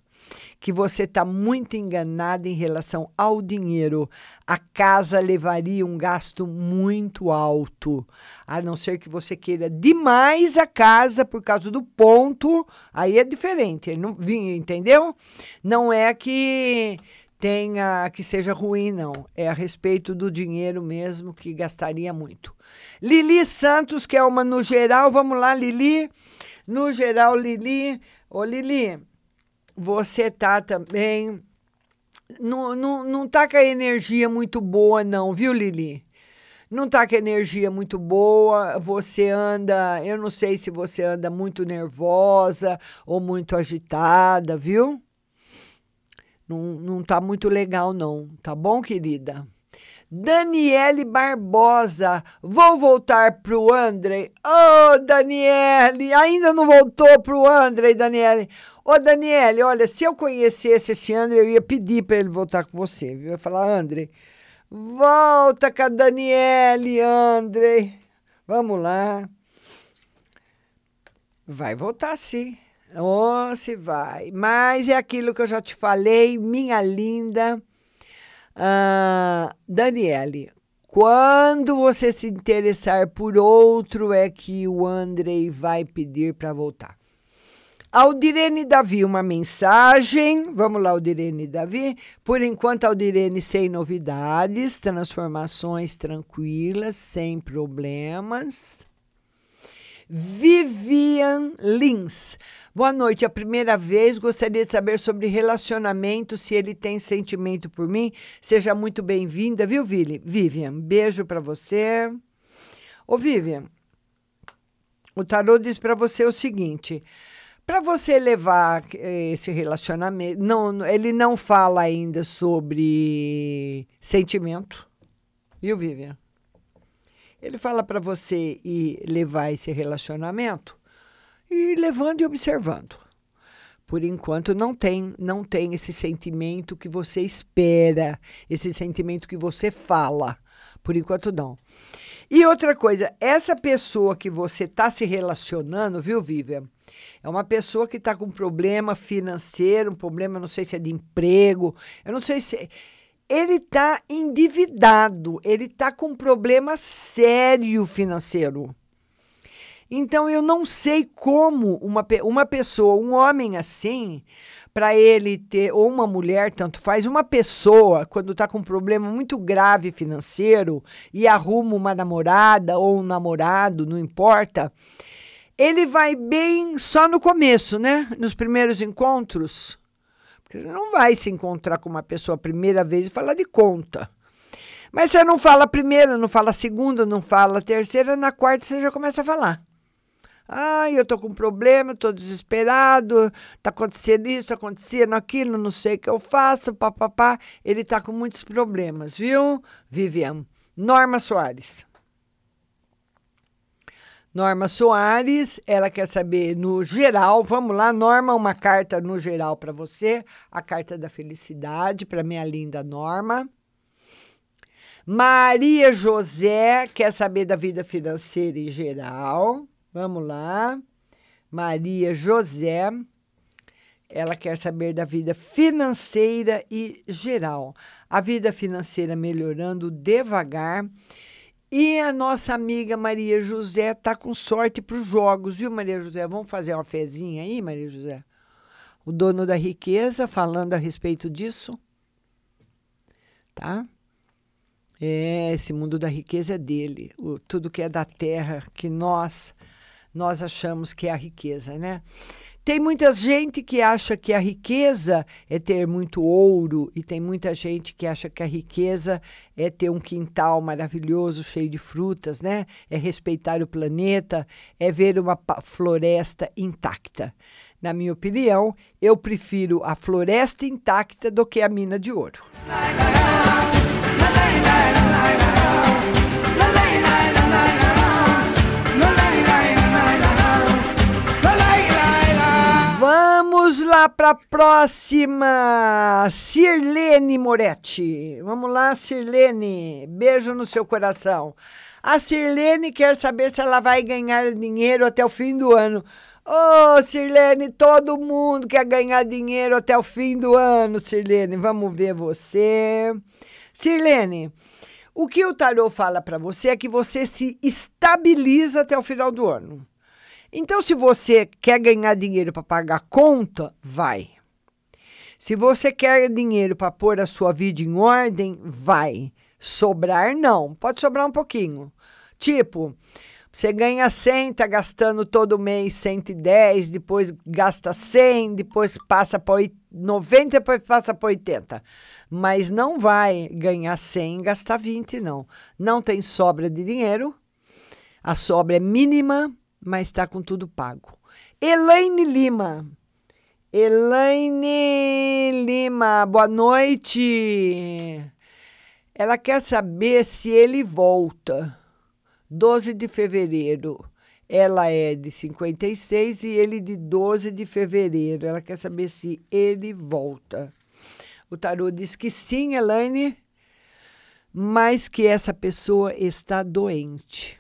que você está muito enganada em relação ao dinheiro. A casa levaria um gasto muito alto, a não ser que você queira demais a casa por causa do ponto, aí é diferente. Não entendeu? Não é que tenha que seja ruim, não. É a respeito do dinheiro mesmo que gastaria muito. Lili Santos, que é uma no geral, vamos lá, Lili. No geral, Lili. Ô, Lili, você tá também. Não, não, não tá com a energia muito boa, não, viu, Lili? Não tá com a energia muito boa. Você anda. Eu não sei se você anda muito nervosa ou muito agitada, viu? Não, não tá muito legal, não. Tá bom, querida? Daniele Barbosa, vou voltar pro André. Ô, oh, Daniele, ainda não voltou pro André, Daniele. Ô, oh, Daniele, olha, se eu conhecesse esse André, eu ia pedir para ele voltar com você, viu? Eu ia falar, André, volta com a Daniele, André. Vamos lá. Vai voltar, sim. Oh, se vai. Mas é aquilo que eu já te falei, minha linda. Uh, Daniele, Quando você se interessar por outro, é que o Andrei vai pedir para voltar. Aldirene Davi, uma mensagem. Vamos lá, Aldirene Davi. Por enquanto, Aldirene sem novidades, transformações tranquilas, sem problemas. Vivian Lins. Boa noite. A primeira vez gostaria de saber sobre relacionamento, se ele tem sentimento por mim. Seja muito bem-vinda, viu? Vivian? Beijo para você. Ô, Vivian, o tarô diz para você o seguinte: para você levar eh, esse relacionamento, não, ele não fala ainda sobre sentimento, viu, Vivian? Ele fala para você ir levar esse relacionamento e levando e observando. Por enquanto não tem, não tem esse sentimento que você espera, esse sentimento que você fala. Por enquanto não. E outra coisa, essa pessoa que você está se relacionando, viu, Vivian? É uma pessoa que está com problema financeiro, um problema, não sei se é de emprego, eu não sei se ele está endividado, ele está com um problema sério financeiro. Então eu não sei como uma, uma pessoa, um homem assim, para ele ter, ou uma mulher, tanto faz, uma pessoa, quando está com um problema muito grave financeiro e arruma uma namorada ou um namorado, não importa, ele vai bem só no começo, né? Nos primeiros encontros. Porque você não vai se encontrar com uma pessoa a primeira vez e falar de conta. Mas você não fala a primeira, não fala a segunda, não fala a terceira, na quarta você já começa a falar. Ai, eu tô com um problema, tô desesperado, tá acontecendo isso, tá acontecendo aquilo, não sei o que eu faço, papapá. Ele tá com muitos problemas, viu, Vivian? Norma Soares. Norma Soares, ela quer saber no geral, vamos lá, Norma, uma carta no geral para você, a carta da felicidade para minha linda Norma. Maria José quer saber da vida financeira em geral. Vamos lá. Maria José, ela quer saber da vida financeira e geral. A vida financeira melhorando devagar e a nossa amiga Maria José tá com sorte para os jogos, viu, Maria José? Vamos fazer uma fezinha aí, Maria José? O dono da riqueza falando a respeito disso. Tá? É, esse mundo da riqueza é dele. O, tudo que é da terra, que nós nós achamos que é a riqueza, né? Tem muita gente que acha que a riqueza é ter muito ouro, e tem muita gente que acha que a riqueza é ter um quintal maravilhoso, cheio de frutas, né? É respeitar o planeta, é ver uma floresta intacta. Na minha opinião, eu prefiro a floresta intacta do que a mina de ouro. Para a próxima, Sirlene Moretti. Vamos lá, Sirlene. Beijo no seu coração. A Sirlene quer saber se ela vai ganhar dinheiro até o fim do ano. Ô, oh, Sirlene, todo mundo quer ganhar dinheiro até o fim do ano, Sirlene. Vamos ver você. Sirlene, o que o tarô fala para você é que você se estabiliza até o final do ano. Então, se você quer ganhar dinheiro para pagar conta, vai. Se você quer dinheiro para pôr a sua vida em ordem, vai. Sobrar, não. Pode sobrar um pouquinho. Tipo, você ganha 100, tá gastando todo mês 110, depois gasta 100, depois passa para 90, depois passa para 80. Mas não vai ganhar 100 e gastar 20, não. Não tem sobra de dinheiro. A sobra é mínima mas está com tudo pago. Elaine Lima. Elaine Lima, boa noite. Ela quer saber se ele volta. 12 de fevereiro. Ela é de 56 e ele de 12 de fevereiro. Ela quer saber se ele volta. O tarô diz que sim, Elaine, mas que essa pessoa está doente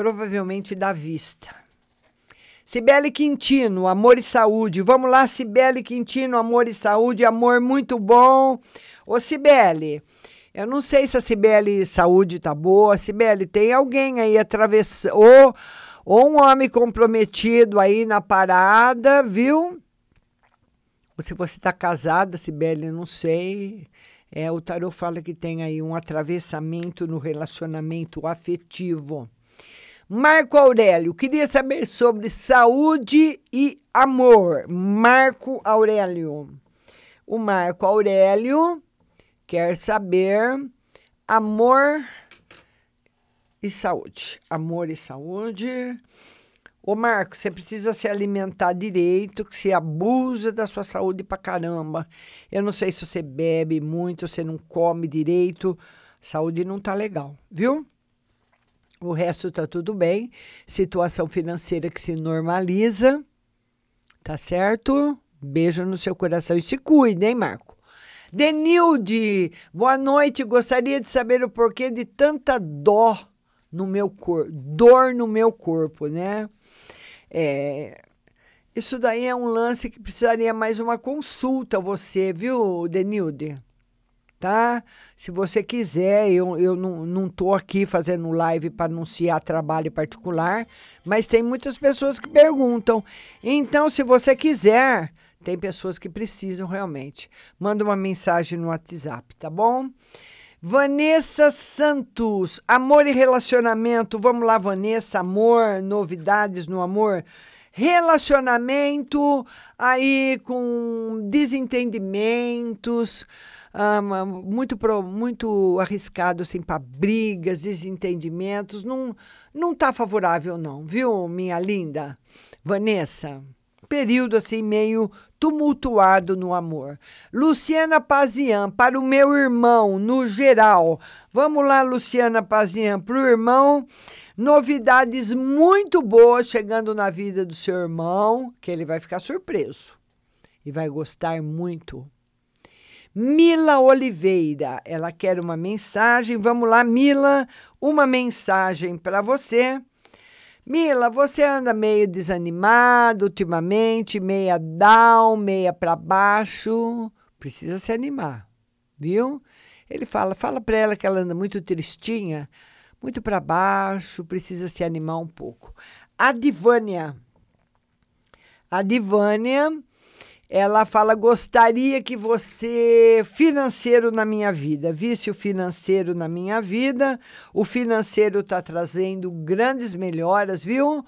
provavelmente da vista. Cibele Quintino, amor e saúde. Vamos lá, Cibele Quintino, amor e saúde, amor muito bom. Ô, Cibele, Eu não sei se a Cibele saúde tá boa. Cibele, tem alguém aí atravessando. Ou, um homem comprometido aí na parada, viu? Ou se você está casada, Cibele, não sei. É, o tarô fala que tem aí um atravessamento no relacionamento afetivo. Marco Aurélio, queria saber sobre saúde e amor. Marco Aurélio. O Marco Aurélio quer saber amor e saúde. Amor e saúde. Ô, Marco, você precisa se alimentar direito, que você abusa da sua saúde pra caramba. Eu não sei se você bebe muito, você não come direito. Saúde não tá legal, viu? O resto tá tudo bem. Situação financeira que se normaliza. Tá certo? Beijo no seu coração e se cuide, hein, Marco? Denilde, boa noite. Gostaria de saber o porquê de tanta dó no meu corpo, dor no meu corpo, né? É, isso daí é um lance que precisaria mais uma consulta, você, viu, Denilde? Tá? Se você quiser, eu, eu não, não tô aqui fazendo live para anunciar trabalho particular, mas tem muitas pessoas que perguntam. Então, se você quiser, tem pessoas que precisam realmente. Manda uma mensagem no WhatsApp, tá bom? Vanessa Santos, amor e relacionamento. Vamos lá, Vanessa, amor, novidades no amor relacionamento aí com desentendimentos, um, muito, pro, muito arriscado assim, para brigas, desentendimentos. Não, não tá favorável, não, viu, minha linda Vanessa? Período assim meio tumultuado no amor. Luciana Pazian, para o meu irmão, no geral. Vamos lá, Luciana Pazian, para o irmão. Novidades muito boas chegando na vida do seu irmão, que ele vai ficar surpreso e vai gostar muito. Mila Oliveira, ela quer uma mensagem. Vamos lá, Mila, uma mensagem para você. Mila, você anda meio desanimado ultimamente, meia down, meia para baixo. Precisa se animar, viu? Ele fala, fala para ela que ela anda muito tristinha, muito para baixo, precisa se animar um pouco. A Divânia. A Divânia ela fala: gostaria que você, financeiro na minha vida, visse o financeiro na minha vida. O financeiro está trazendo grandes melhoras, viu?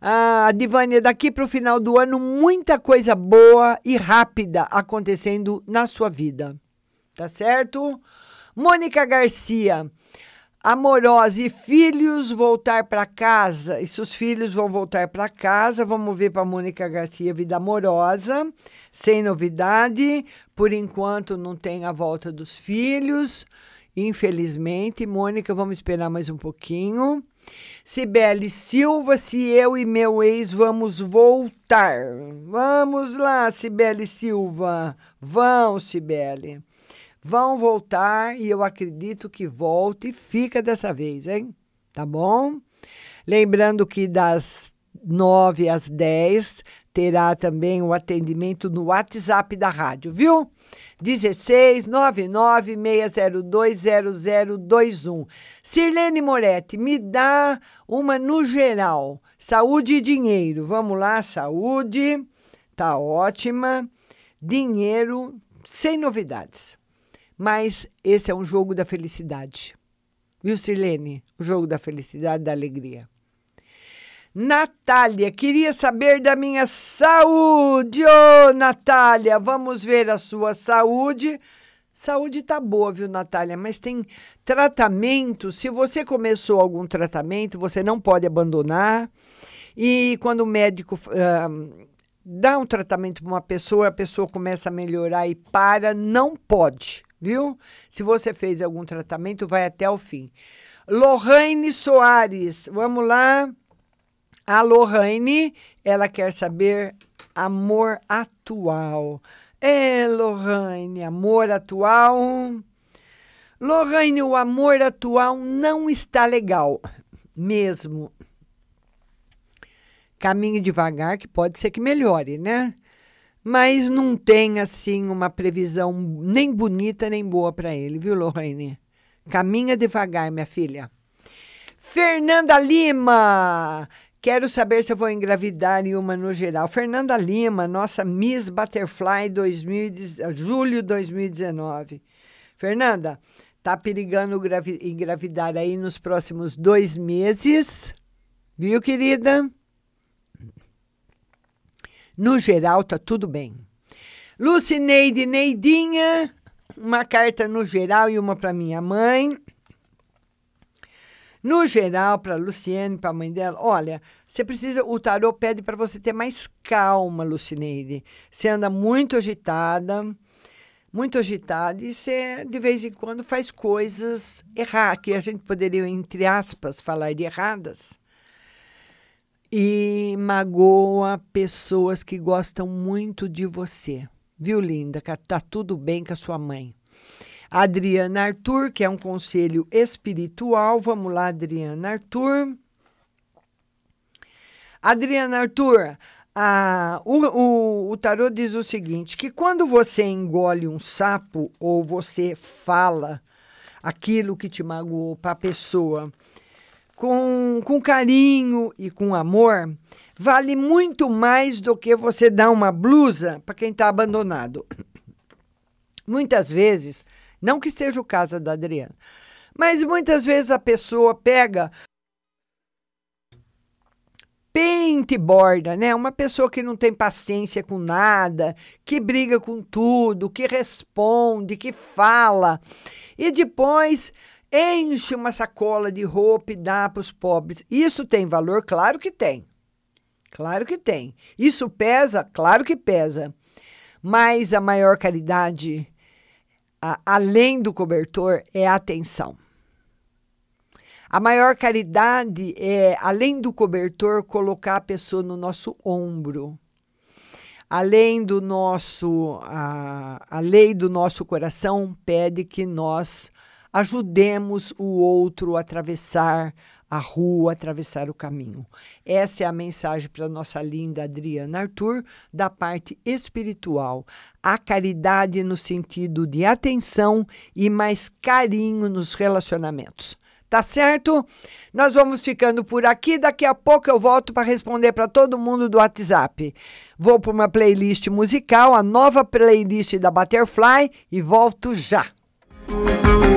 Ah, Divânia, daqui para o final do ano, muita coisa boa e rápida acontecendo na sua vida. Tá certo? Mônica Garcia amorosa e filhos voltar para casa. E se os filhos vão voltar para casa, vamos ver para Mônica Garcia, vida amorosa, sem novidade. Por enquanto não tem a volta dos filhos. Infelizmente, Mônica, vamos esperar mais um pouquinho. Cibele Silva, se eu e meu ex vamos voltar. Vamos lá, Cibele Silva. Vão, Cibele vão voltar e eu acredito que volte e fica dessa vez, hein? Tá bom? Lembrando que das 9 às 10 terá também o atendimento no WhatsApp da rádio, viu? 16 99 602 0021. Sirlene Moretti, me dá uma no geral. Saúde e dinheiro. Vamos lá, saúde. Tá ótima. Dinheiro sem novidades. Mas esse é um jogo da felicidade. Viu, Sirlene? O jogo da felicidade, da alegria. Natália, queria saber da minha saúde. Ô, oh, Natália, vamos ver a sua saúde. Saúde tá boa, viu, Natália? Mas tem tratamento. Se você começou algum tratamento, você não pode abandonar. E quando o médico uh, dá um tratamento para uma pessoa, a pessoa começa a melhorar e para, não pode viu? Se você fez algum tratamento, vai até o fim. Lorraine Soares, vamos lá. A Lorraine, ela quer saber amor atual. É, Lorraine, amor atual. Lorraine, o amor atual não está legal, mesmo. Caminhe devagar, que pode ser que melhore, né? Mas não tem assim uma previsão nem bonita nem boa para ele, viu, Lorraine? Caminha devagar, minha filha. Fernanda Lima, quero saber se eu vou engravidar em uma no geral. Fernanda Lima, nossa Miss Butterfly 2000, julho 2019. Fernanda, tá perigando engravidar aí nos próximos dois meses, viu, querida? No geral, tá tudo bem. Lucineide Neidinha, uma carta no geral e uma para minha mãe. No geral, para Luciene, para a mãe dela, olha, você precisa, o tarô pede para você ter mais calma, Lucineide. Você anda muito agitada, muito agitada e você de vez em quando faz coisas erradas, que a gente poderia, entre aspas, falar de erradas e magoa pessoas que gostam muito de você. Viu, linda? Tá tudo bem com a sua mãe. Adriana Arthur, que é um conselho espiritual. Vamos lá, Adriana Arthur. Adriana Arthur, a, o, o, o tarô diz o seguinte: que quando você engole um sapo ou você fala aquilo que te magoou para a pessoa com, com carinho e com amor, vale muito mais do que você dar uma blusa para quem está abandonado. [COUGHS] Muitas vezes, não que seja o caso da Adriana, mas muitas vezes a pessoa pega pente borda, né? Uma pessoa que não tem paciência com nada, que briga com tudo, que responde, que fala. E depois enche uma sacola de roupa e dá para os pobres. Isso tem valor? Claro que tem. Claro que tem. Isso pesa? Claro que pesa. Mas a maior caridade, a, além do cobertor, é a atenção. A maior caridade é, além do cobertor, colocar a pessoa no nosso ombro. Além do nosso, a, a lei do nosso coração pede que nós Ajudemos o outro a atravessar a rua, a atravessar o caminho. Essa é a mensagem para nossa linda Adriana Arthur, da parte espiritual. A caridade no sentido de atenção e mais carinho nos relacionamentos. Tá certo? Nós vamos ficando por aqui. Daqui a pouco eu volto para responder para todo mundo do WhatsApp. Vou para uma playlist musical, a nova playlist da Butterfly, e volto já. Música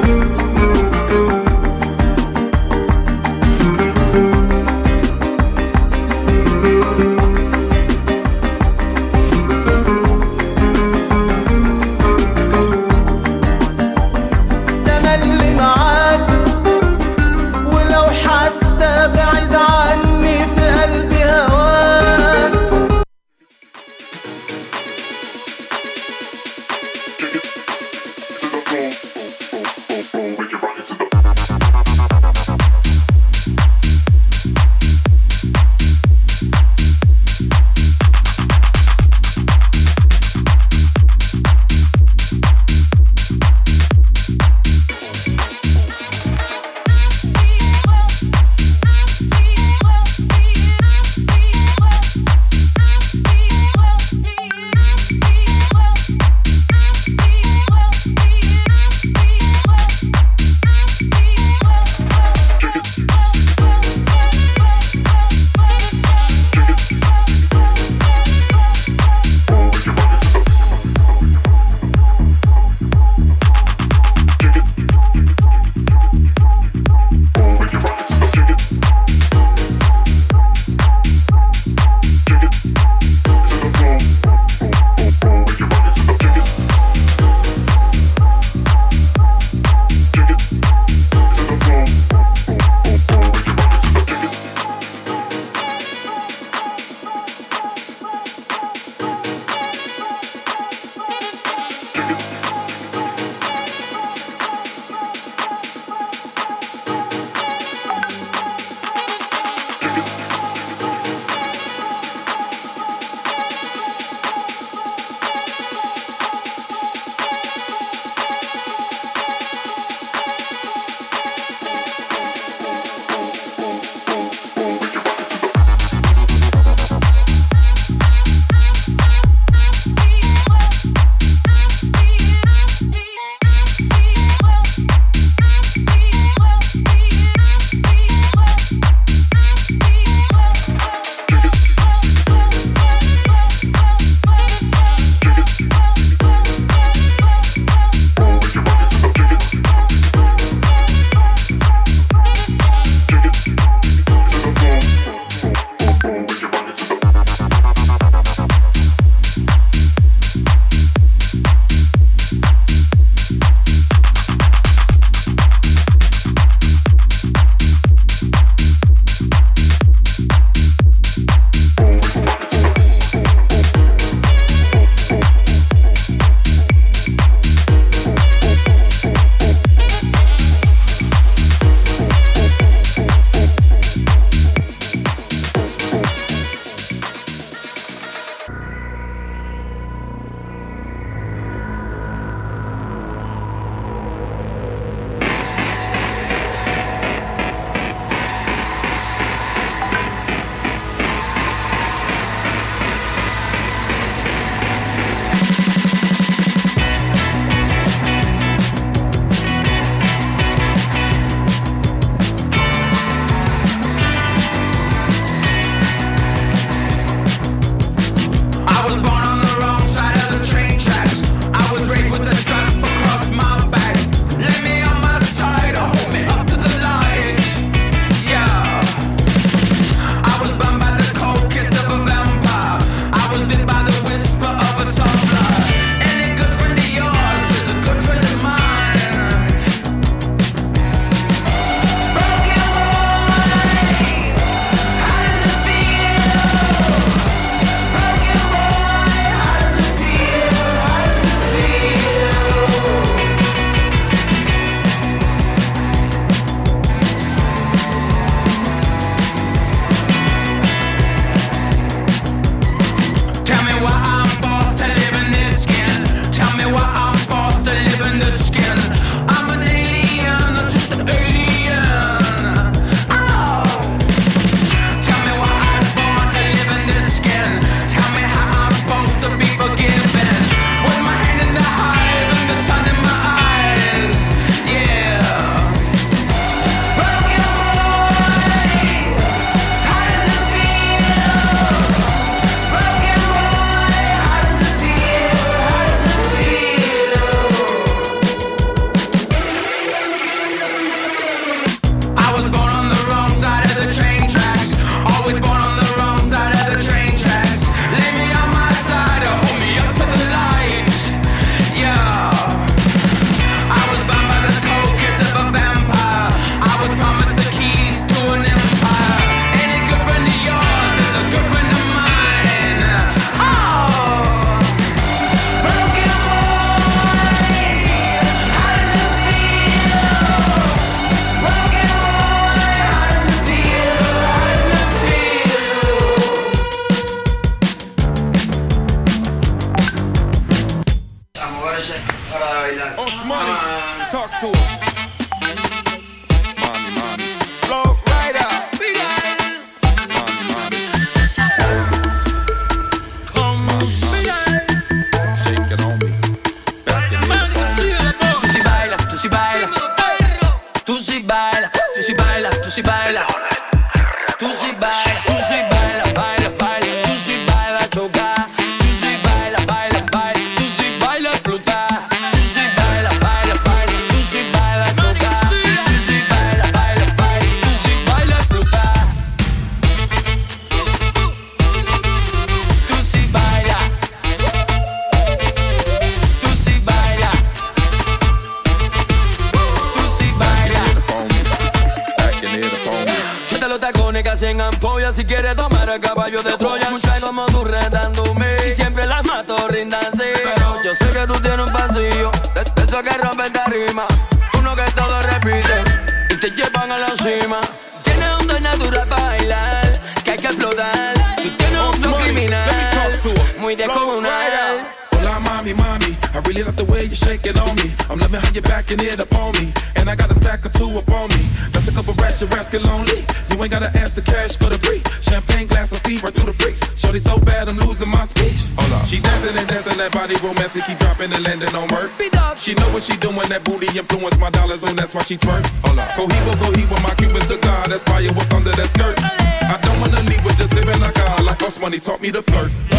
so that's why she twerk. Hold on. Cohiba, Cohiba, my Cuban cigar. That's fire, what's under that skirt? I don't wanna leave with just sipping like I. Like Boss Money taught me to flirt.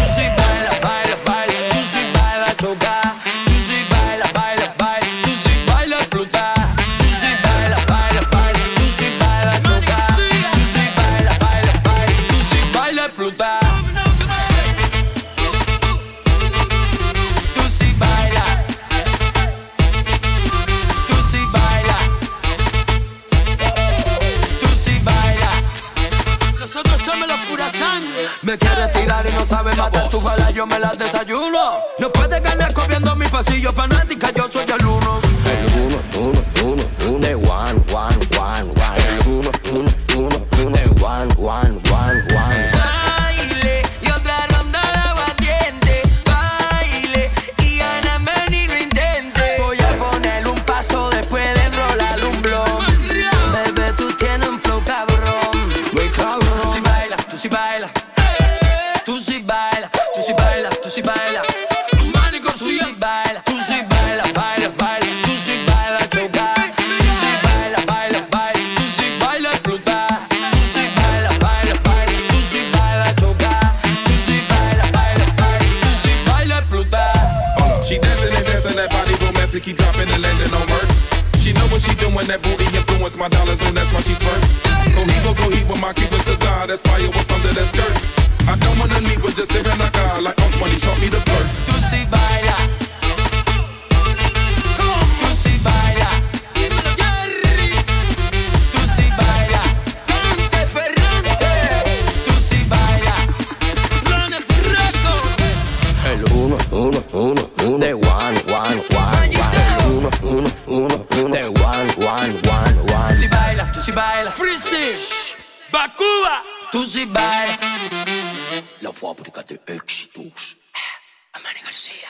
keep dropping and landing on her. She know what she doing, that booty influence my dollars, and that's why she twerk. heat with my Cuban cigar, that's fire with under that skirt. I don't wanna meet with just sipping like I like on money, taught me to flirt. Tu si baila. Tu si baila. Tu si Ferrante. Tu si El uno, uno, uno, uno. De one, one, one uno, uno, uno, uno. De one, one, one, one. Si baila, tú si baila. Freeze. Bakuba. Tú si baila. La fábrica de éxitos. Ah, Amane García.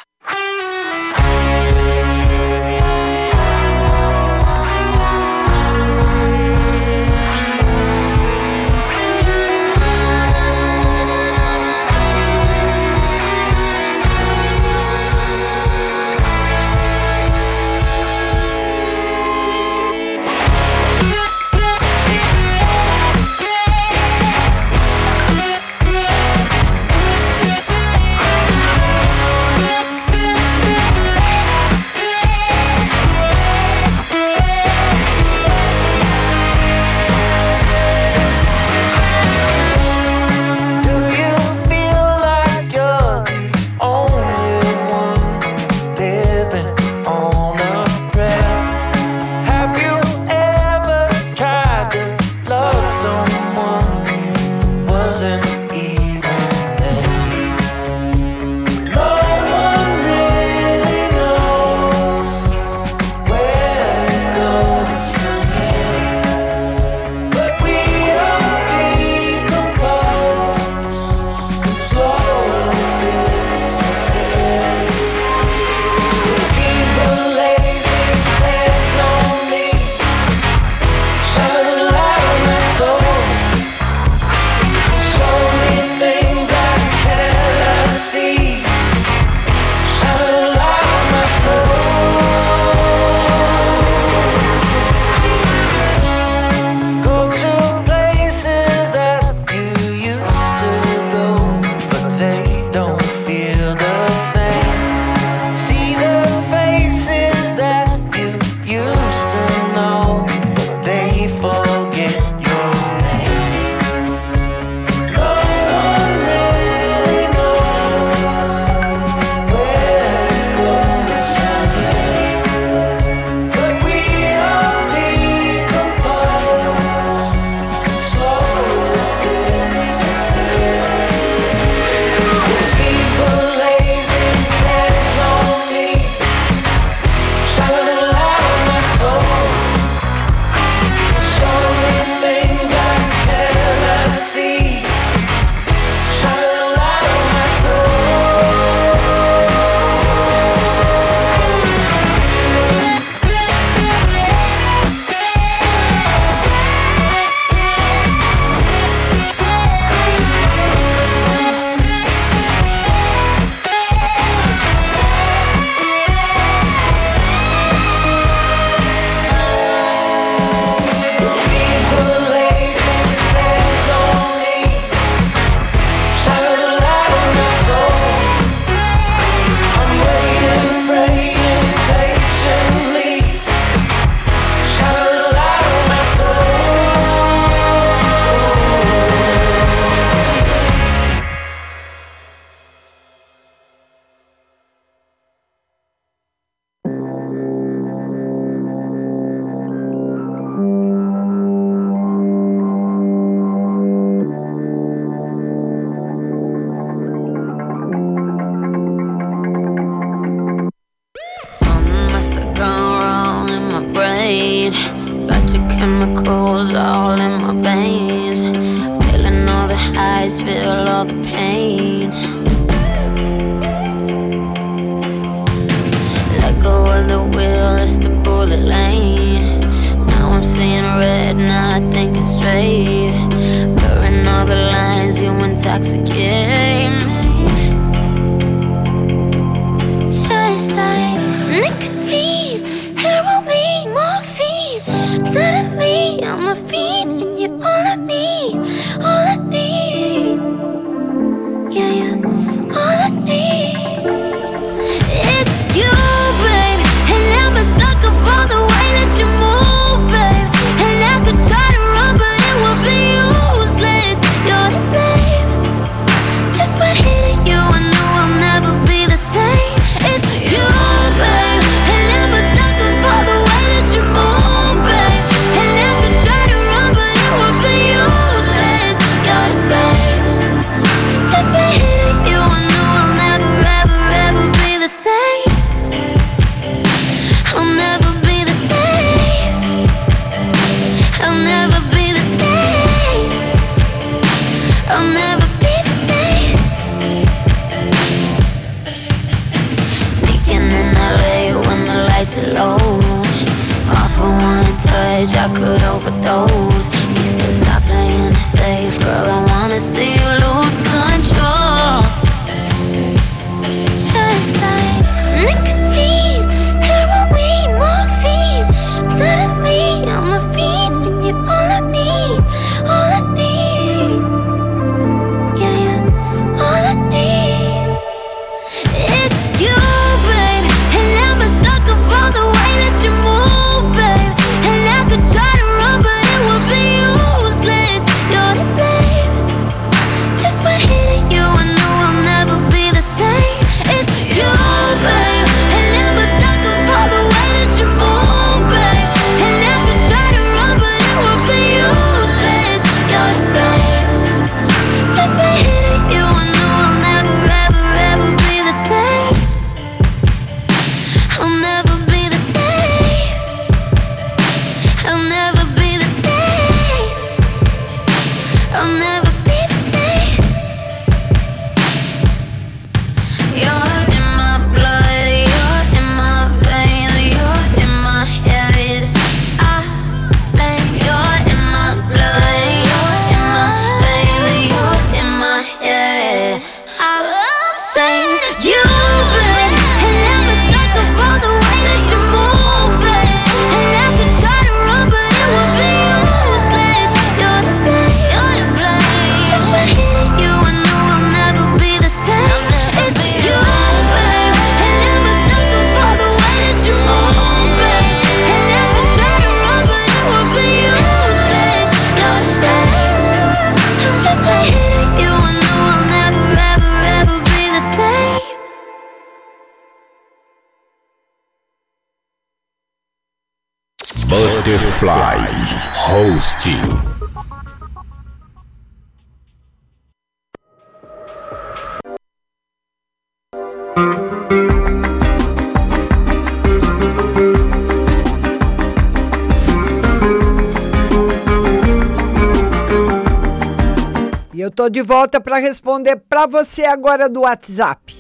Estou de volta para responder para você agora do WhatsApp.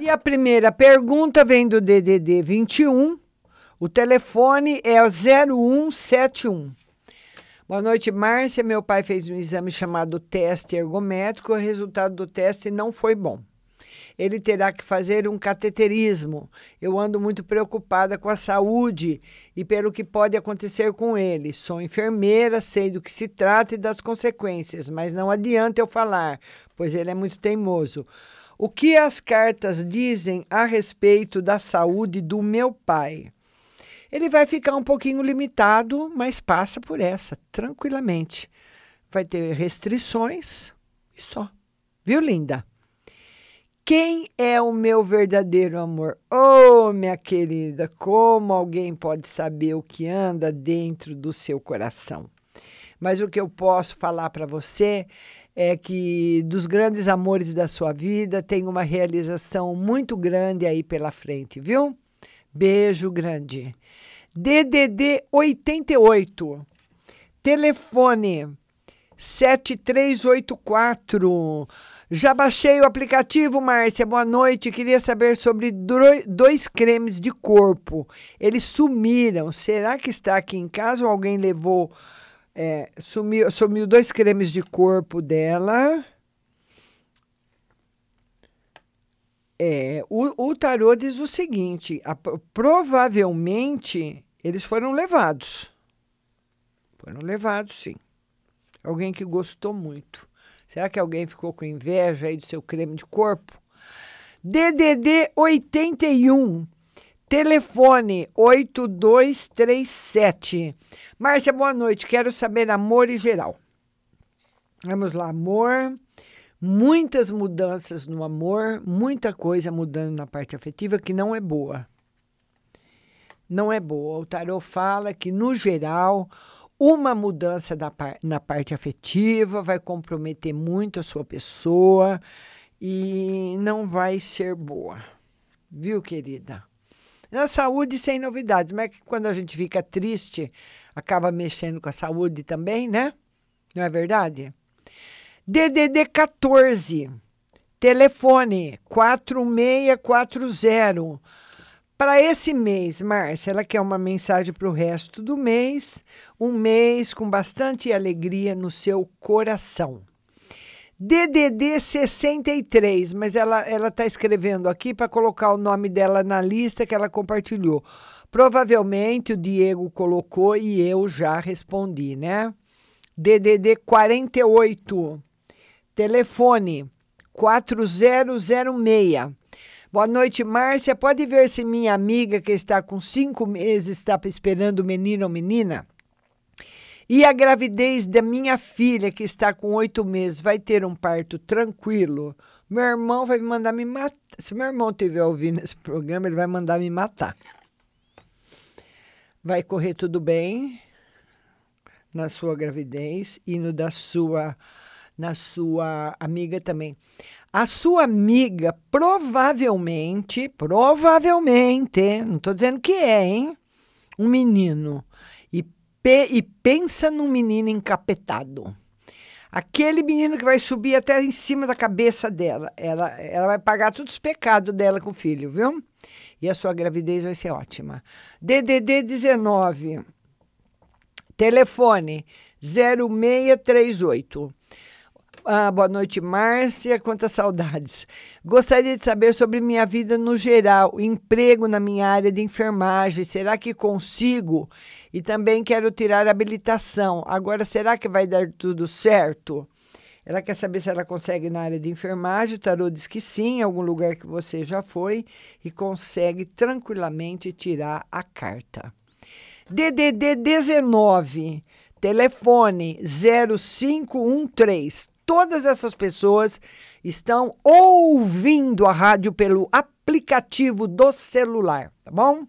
E a primeira pergunta vem do DDD 21. O telefone é 0171. Boa noite, Márcia. Meu pai fez um exame chamado teste ergométrico. O resultado do teste não foi bom ele terá que fazer um cateterismo. Eu ando muito preocupada com a saúde e pelo que pode acontecer com ele. Sou enfermeira, sei do que se trata e das consequências, mas não adianta eu falar, pois ele é muito teimoso. O que as cartas dizem a respeito da saúde do meu pai? Ele vai ficar um pouquinho limitado, mas passa por essa tranquilamente. Vai ter restrições e só. Viu, linda? Quem é o meu verdadeiro amor? Oh, minha querida, como alguém pode saber o que anda dentro do seu coração? Mas o que eu posso falar para você é que dos grandes amores da sua vida tem uma realização muito grande aí pela frente, viu? Beijo grande. DDD 88. Telefone 7384 já baixei o aplicativo, Márcia. Boa noite. Queria saber sobre dois cremes de corpo. Eles sumiram. Será que está aqui em casa ou alguém levou? é, sumiu, sumiu dois cremes de corpo dela. É, o, o tarô diz o seguinte: a- provavelmente eles foram levados. Foram levados, sim. Alguém que gostou muito. Será que alguém ficou com inveja aí do seu creme de corpo? DDD 81. Telefone 8237. Márcia, boa noite. Quero saber amor e geral. Vamos lá, amor. Muitas mudanças no amor, muita coisa mudando na parte afetiva que não é boa. Não é boa. O tarot fala que, no geral, uma mudança da par- na parte afetiva vai comprometer muito a sua pessoa e não vai ser boa. Viu, querida? Na saúde, sem novidades, mas é quando a gente fica triste, acaba mexendo com a saúde também, né? Não é verdade? DDD 14, telefone 4640. Para esse mês, Márcia, ela quer uma mensagem para o resto do mês, um mês com bastante alegria no seu coração. DDD 63, mas ela ela está escrevendo aqui para colocar o nome dela na lista que ela compartilhou. Provavelmente o Diego colocou e eu já respondi, né? DDD 48, telefone 4006. Boa noite, Márcia. Pode ver se minha amiga que está com cinco meses está esperando menino ou menina? E a gravidez da minha filha, que está com oito meses, vai ter um parto tranquilo? Meu irmão vai me mandar me matar. Se meu irmão estiver ouvindo esse programa, ele vai mandar me matar. Vai correr tudo bem na sua gravidez e no da sua na sua amiga também. A sua amiga provavelmente, provavelmente, não estou dizendo que é, hein? Um menino. E, pe- e pensa num menino encapetado. Aquele menino que vai subir até em cima da cabeça dela. Ela, ela vai pagar todos os pecados dela com o filho, viu? E a sua gravidez vai ser ótima. DDD 19. Telefone 0638. Ah, boa noite, Márcia. Quantas saudades. Gostaria de saber sobre minha vida no geral, emprego na minha área de enfermagem. Será que consigo? E também quero tirar habilitação. Agora, será que vai dar tudo certo? Ela quer saber se ela consegue na área de enfermagem. O tarô diz que sim, em algum lugar que você já foi, e consegue tranquilamente tirar a carta. DDD 19, telefone 0513. Todas essas pessoas estão ouvindo a rádio pelo aplicativo do celular, tá bom?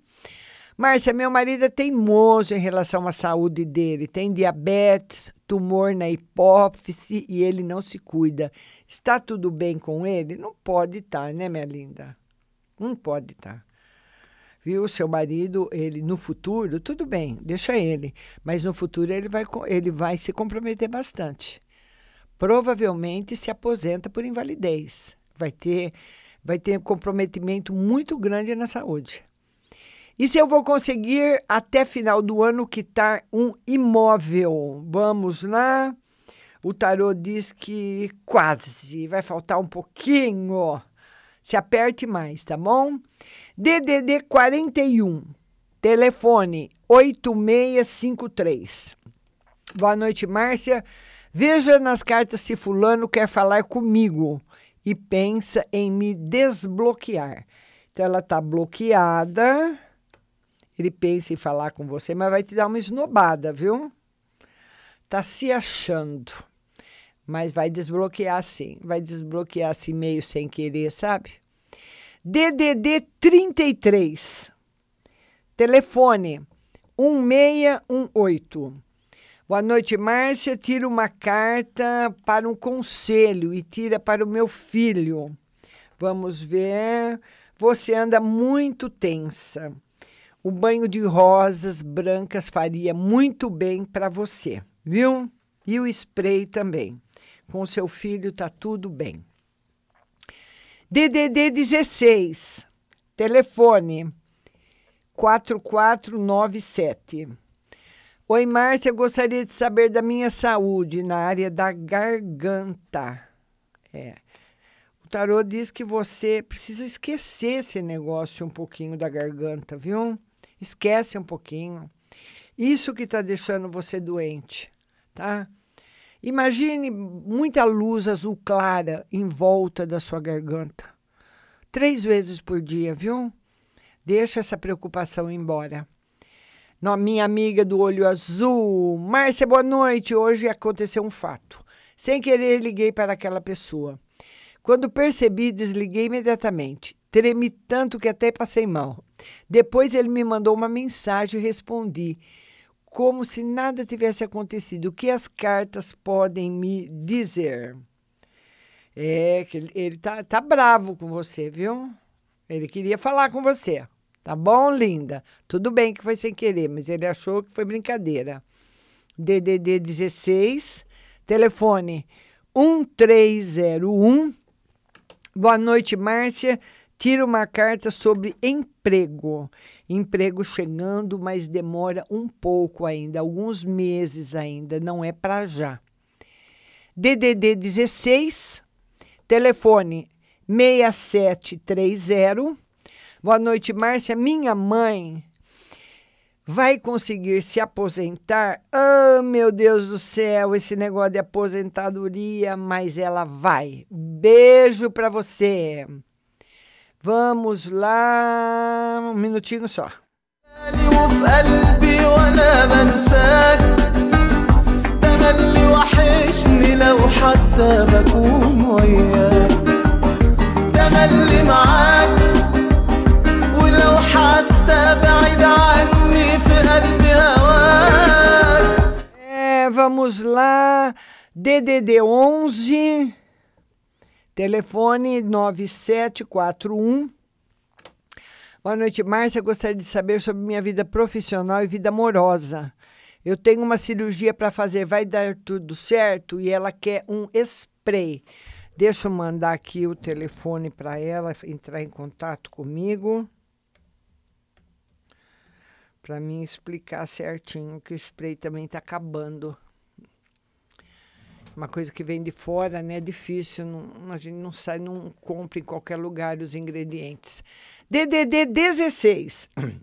Márcia, meu marido é teimoso em relação à saúde dele. Tem diabetes, tumor na hipófise e ele não se cuida. Está tudo bem com ele? Não pode estar, né, minha linda? Não pode estar. Viu? Seu marido, ele no futuro, tudo bem, deixa ele. Mas no futuro ele vai, ele vai se comprometer bastante. Provavelmente se aposenta por invalidez. Vai ter, vai ter um comprometimento muito grande na saúde. E se eu vou conseguir até final do ano quitar um imóvel? Vamos lá. O tarô diz que quase, vai faltar um pouquinho. Se aperte mais, tá bom? DDD 41, telefone 8653. Boa noite, Márcia. Veja nas cartas se fulano quer falar comigo e pensa em me desbloquear. Então ela está bloqueada. Ele pensa em falar com você, mas vai te dar uma esnobada, viu? Tá se achando. Mas vai desbloquear sim. Vai desbloquear assim meio sem querer, sabe? DDD 33. Telefone 1618. Boa noite, Márcia. Tira uma carta para um conselho e tira para o meu filho. Vamos ver. Você anda muito tensa. O banho de rosas brancas faria muito bem para você, viu? E o spray também. Com seu filho tá tudo bem. DDD 16. Telefone 4497. Oi, Márcia, gostaria de saber da minha saúde na área da garganta. É. O tarô diz que você precisa esquecer esse negócio um pouquinho da garganta, viu? Esquece um pouquinho. Isso que está deixando você doente, tá? Imagine muita luz azul clara em volta da sua garganta. Três vezes por dia, viu? Deixa essa preocupação embora. Minha amiga do olho azul, Márcia, boa noite. Hoje aconteceu um fato. Sem querer, liguei para aquela pessoa. Quando percebi, desliguei imediatamente. Tremi tanto que até passei mal. Depois ele me mandou uma mensagem e respondi, como se nada tivesse acontecido. O que as cartas podem me dizer? É, que ele, ele tá, tá bravo com você, viu? Ele queria falar com você. Tá bom, linda? Tudo bem que foi sem querer, mas ele achou que foi brincadeira. DDD 16, telefone 1301. Boa noite, Márcia. Tira uma carta sobre emprego. Emprego chegando, mas demora um pouco ainda, alguns meses ainda, não é para já. DDD 16, telefone 6730. Boa noite, Márcia. Minha mãe vai conseguir se aposentar? Oh, meu Deus do céu, esse negócio de aposentadoria, mas ela vai. Beijo para você. Vamos lá, um minutinho só. وفي قلبي وانا بنساك تملي وحشني لو حتى بكون وياك تملي معاك é, vamos lá. DDD 11, telefone 9741. Boa noite, Márcia. Gostaria de saber sobre minha vida profissional e vida amorosa. Eu tenho uma cirurgia para fazer, vai dar tudo certo? E ela quer um spray. Deixa eu mandar aqui o telefone para ela entrar em contato comigo. Para mim explicar certinho que o spray também está acabando. Uma coisa que vem de fora, né? É difícil, não, a gente não sai, não compra em qualquer lugar os ingredientes. DDD 16. [CLEARS THROAT]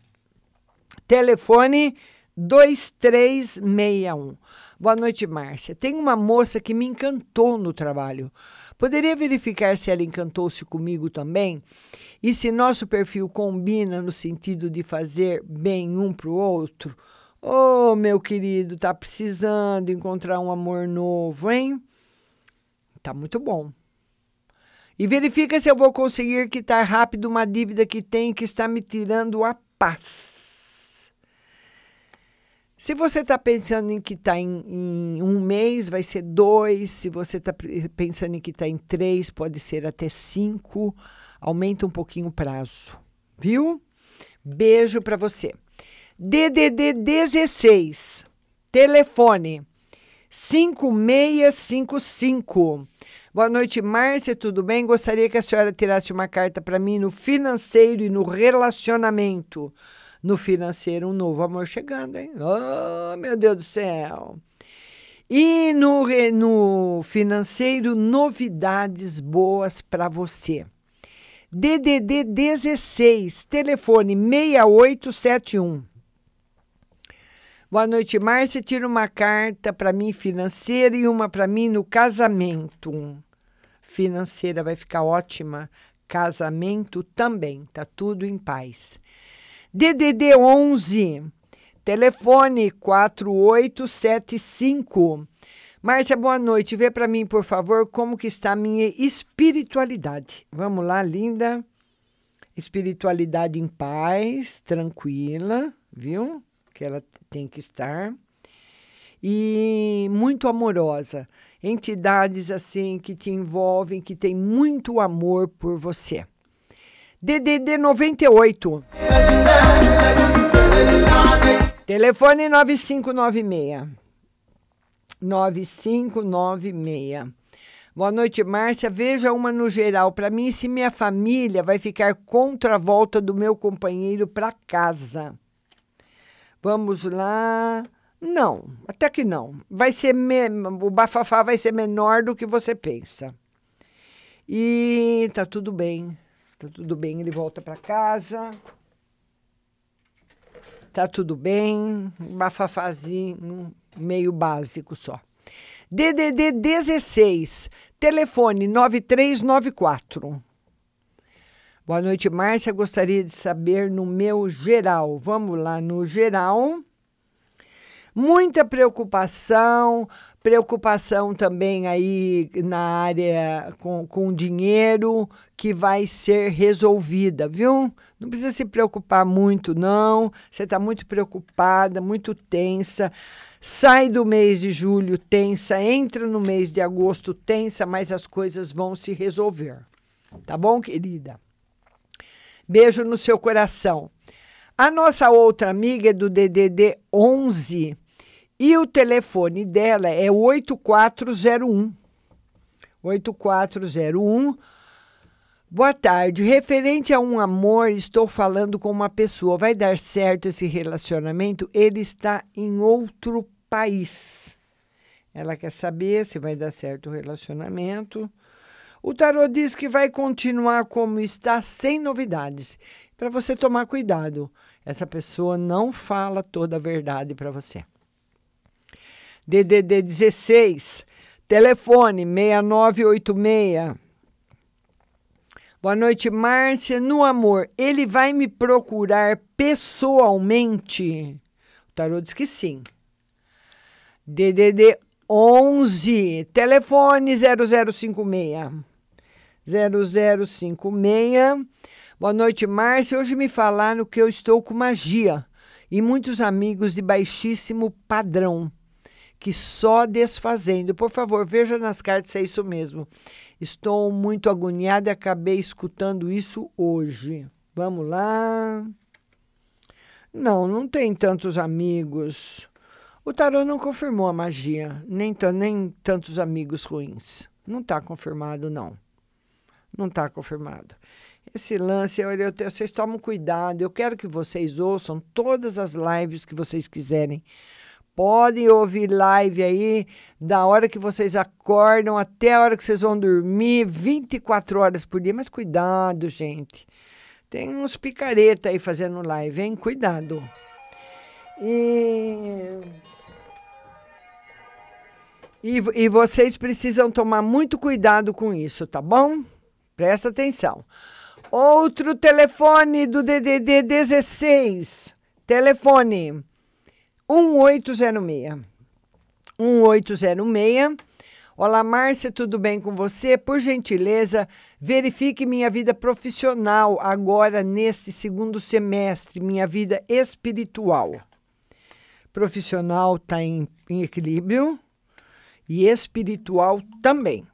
Telefone 2361. Boa noite, Márcia. Tem uma moça que me encantou no trabalho. Poderia verificar se ela encantou-se comigo também? E se nosso perfil combina no sentido de fazer bem um para o outro? Oh, meu querido, tá precisando encontrar um amor novo, hein? Tá muito bom. E verifica se eu vou conseguir quitar rápido uma dívida que tem que está me tirando a paz. Se você está pensando em quitar em, em um mês, vai ser dois. Se você está pensando em quitar em três, pode ser até cinco. Aumenta um pouquinho o prazo, viu? Beijo para você. DDD 16, telefone 5655. Boa noite, Márcia, tudo bem? Gostaria que a senhora tirasse uma carta para mim no financeiro e no relacionamento. No financeiro, um novo amor chegando, hein? Oh, meu Deus do céu! E no, no financeiro, novidades boas para você. DDD 16, telefone 6871. Boa noite, Márcia. Tira uma carta para mim financeira e uma para mim no casamento. Financeira vai ficar ótima. Casamento também. Tá tudo em paz. DDD 11, telefone 4875. Márcia, boa noite. Vê para mim, por favor, como que está a minha espiritualidade. Vamos lá, linda. Espiritualidade em paz, tranquila, viu? que ela tem que estar. E muito amorosa. Entidades assim que te envolvem, que tem muito amor por você. DDD 98. Telefone 9596. 9596. Boa noite, Márcia. Veja uma no geral para mim se minha família vai ficar contra a volta do meu companheiro para casa. Vamos lá. Não, até que não. Vai ser me... o bafafá vai ser menor do que você pensa. E tá tudo bem. Tá tudo bem, ele volta para casa. Tá tudo bem, bafafazinho meio básico só. DDD 16, telefone 9394. Boa noite, Márcia. Gostaria de saber no meu geral. Vamos lá no geral. Muita preocupação, preocupação também aí na área com, com dinheiro que vai ser resolvida, viu? Não precisa se preocupar muito, não. Você está muito preocupada, muito tensa. Sai do mês de julho tensa, entra no mês de agosto tensa, mas as coisas vão se resolver. Tá bom, querida? Beijo no seu coração. A nossa outra amiga é do DDD 11 e o telefone dela é 8401. 8401. Boa tarde. Referente a um amor, estou falando com uma pessoa. Vai dar certo esse relacionamento? Ele está em outro país. Ela quer saber se vai dar certo o relacionamento. O tarô diz que vai continuar como está, sem novidades. Para você tomar cuidado, essa pessoa não fala toda a verdade para você. DDD 16, telefone 6986. Boa noite, Márcia. No amor, ele vai me procurar pessoalmente? O tarô diz que sim. DDD 11, telefone 0056. 0056. Boa noite, Márcia. Hoje me falaram que eu estou com magia e muitos amigos de baixíssimo padrão que só desfazendo. Por favor, veja nas cartas se é isso mesmo. Estou muito agoniada e acabei escutando isso hoje. Vamos lá. Não, não tem tantos amigos. O tarô não confirmou a magia, nem, nem tantos amigos ruins. Não está confirmado, não. Não está confirmado. Esse lance, eu, vocês tomam cuidado. Eu quero que vocês ouçam todas as lives que vocês quiserem Podem ouvir live aí da hora que vocês acordam até a hora que vocês vão dormir, 24 horas por dia. Mas cuidado, gente. Tem uns picareta aí fazendo live, hein? Cuidado. E... e, e vocês precisam tomar muito cuidado com isso, tá bom? Presta atenção. Outro telefone do DDD 16. Telefone 1806. 1806. Olá, Márcia, tudo bem com você? Por gentileza, verifique minha vida profissional agora nesse segundo semestre, minha vida espiritual. Profissional está em, em equilíbrio e espiritual também.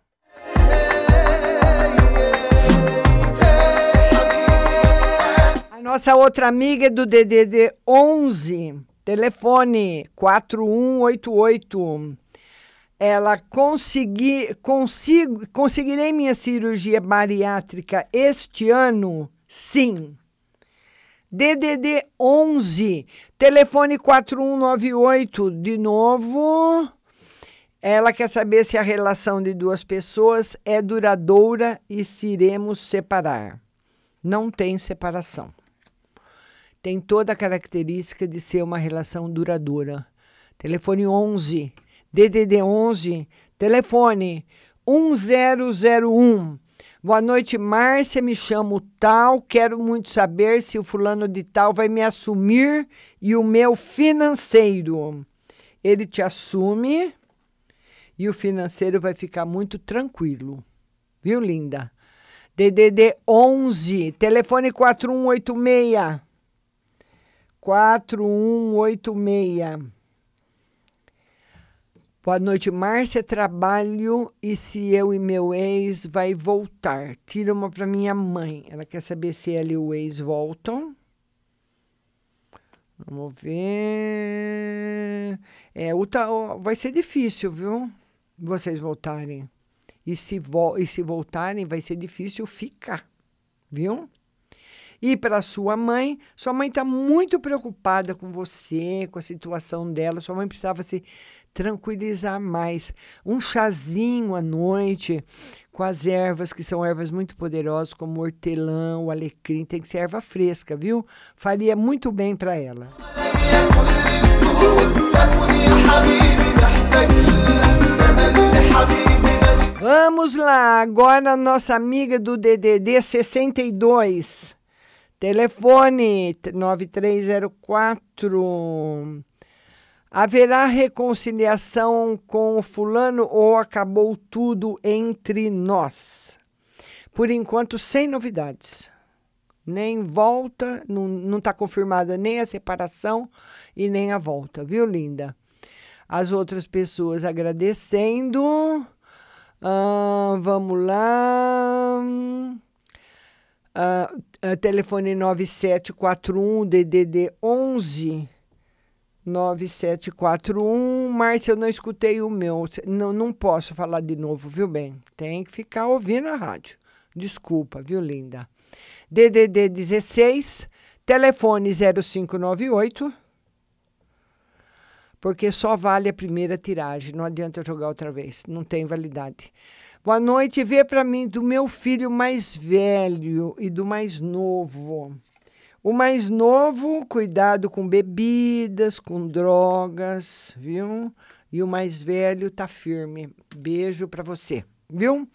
A nossa outra amiga é do DDD 11. Telefone 4188. Ela consegui, consigo, conseguirei minha cirurgia bariátrica este ano? Sim. DDD 11, telefone 4198, de novo. Ela quer saber se a relação de duas pessoas é duradoura e se iremos separar. Não tem separação tem toda a característica de ser uma relação duradoura. Telefone 11, DDD 11, telefone 1001. Boa noite, Márcia. Me chamo Tal. Quero muito saber se o fulano de Tal vai me assumir e o meu financeiro. Ele te assume e o financeiro vai ficar muito tranquilo. Viu, linda? DDD 11, telefone 4186. 4186. Boa noite, Márcia. Trabalho e se eu e meu ex vai voltar? Tira uma para minha mãe. Ela quer saber se ela e o ex voltam. Vamos ver. É, o ta- vai ser difícil, viu? Vocês voltarem. E se, vo- e se voltarem, vai ser difícil ficar, viu? E para sua mãe, sua mãe está muito preocupada com você, com a situação dela. Sua mãe precisava se tranquilizar mais. Um chazinho à noite com as ervas, que são ervas muito poderosas, como o hortelã, o alecrim, tem que ser erva fresca, viu? Faria muito bem para ela. Vamos lá, agora a nossa amiga do DDD 62. Telefone 9304. Haverá reconciliação com o fulano ou acabou tudo entre nós? Por enquanto, sem novidades. Nem volta, não está confirmada nem a separação e nem a volta, viu, linda? As outras pessoas agradecendo. Ah, vamos lá. Ah, ah, telefone 9741 DDD 11 9741. Márcia, eu não escutei o meu. Não, não posso falar de novo, viu, bem? Tem que ficar ouvindo a rádio. Desculpa, viu, linda? DDD 16, telefone 0598. Porque só vale a primeira tiragem, não adianta eu jogar outra vez, não tem validade. Boa noite, vê para mim do meu filho mais velho e do mais novo. O mais novo, cuidado com bebidas, com drogas, viu? E o mais velho tá firme. Beijo para você, viu?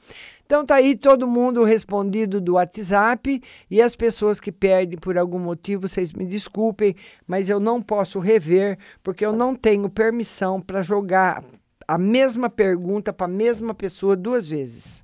Então tá aí todo mundo respondido do WhatsApp e as pessoas que perdem por algum motivo, vocês me desculpem, mas eu não posso rever porque eu não tenho permissão para jogar a mesma pergunta para a mesma pessoa duas vezes.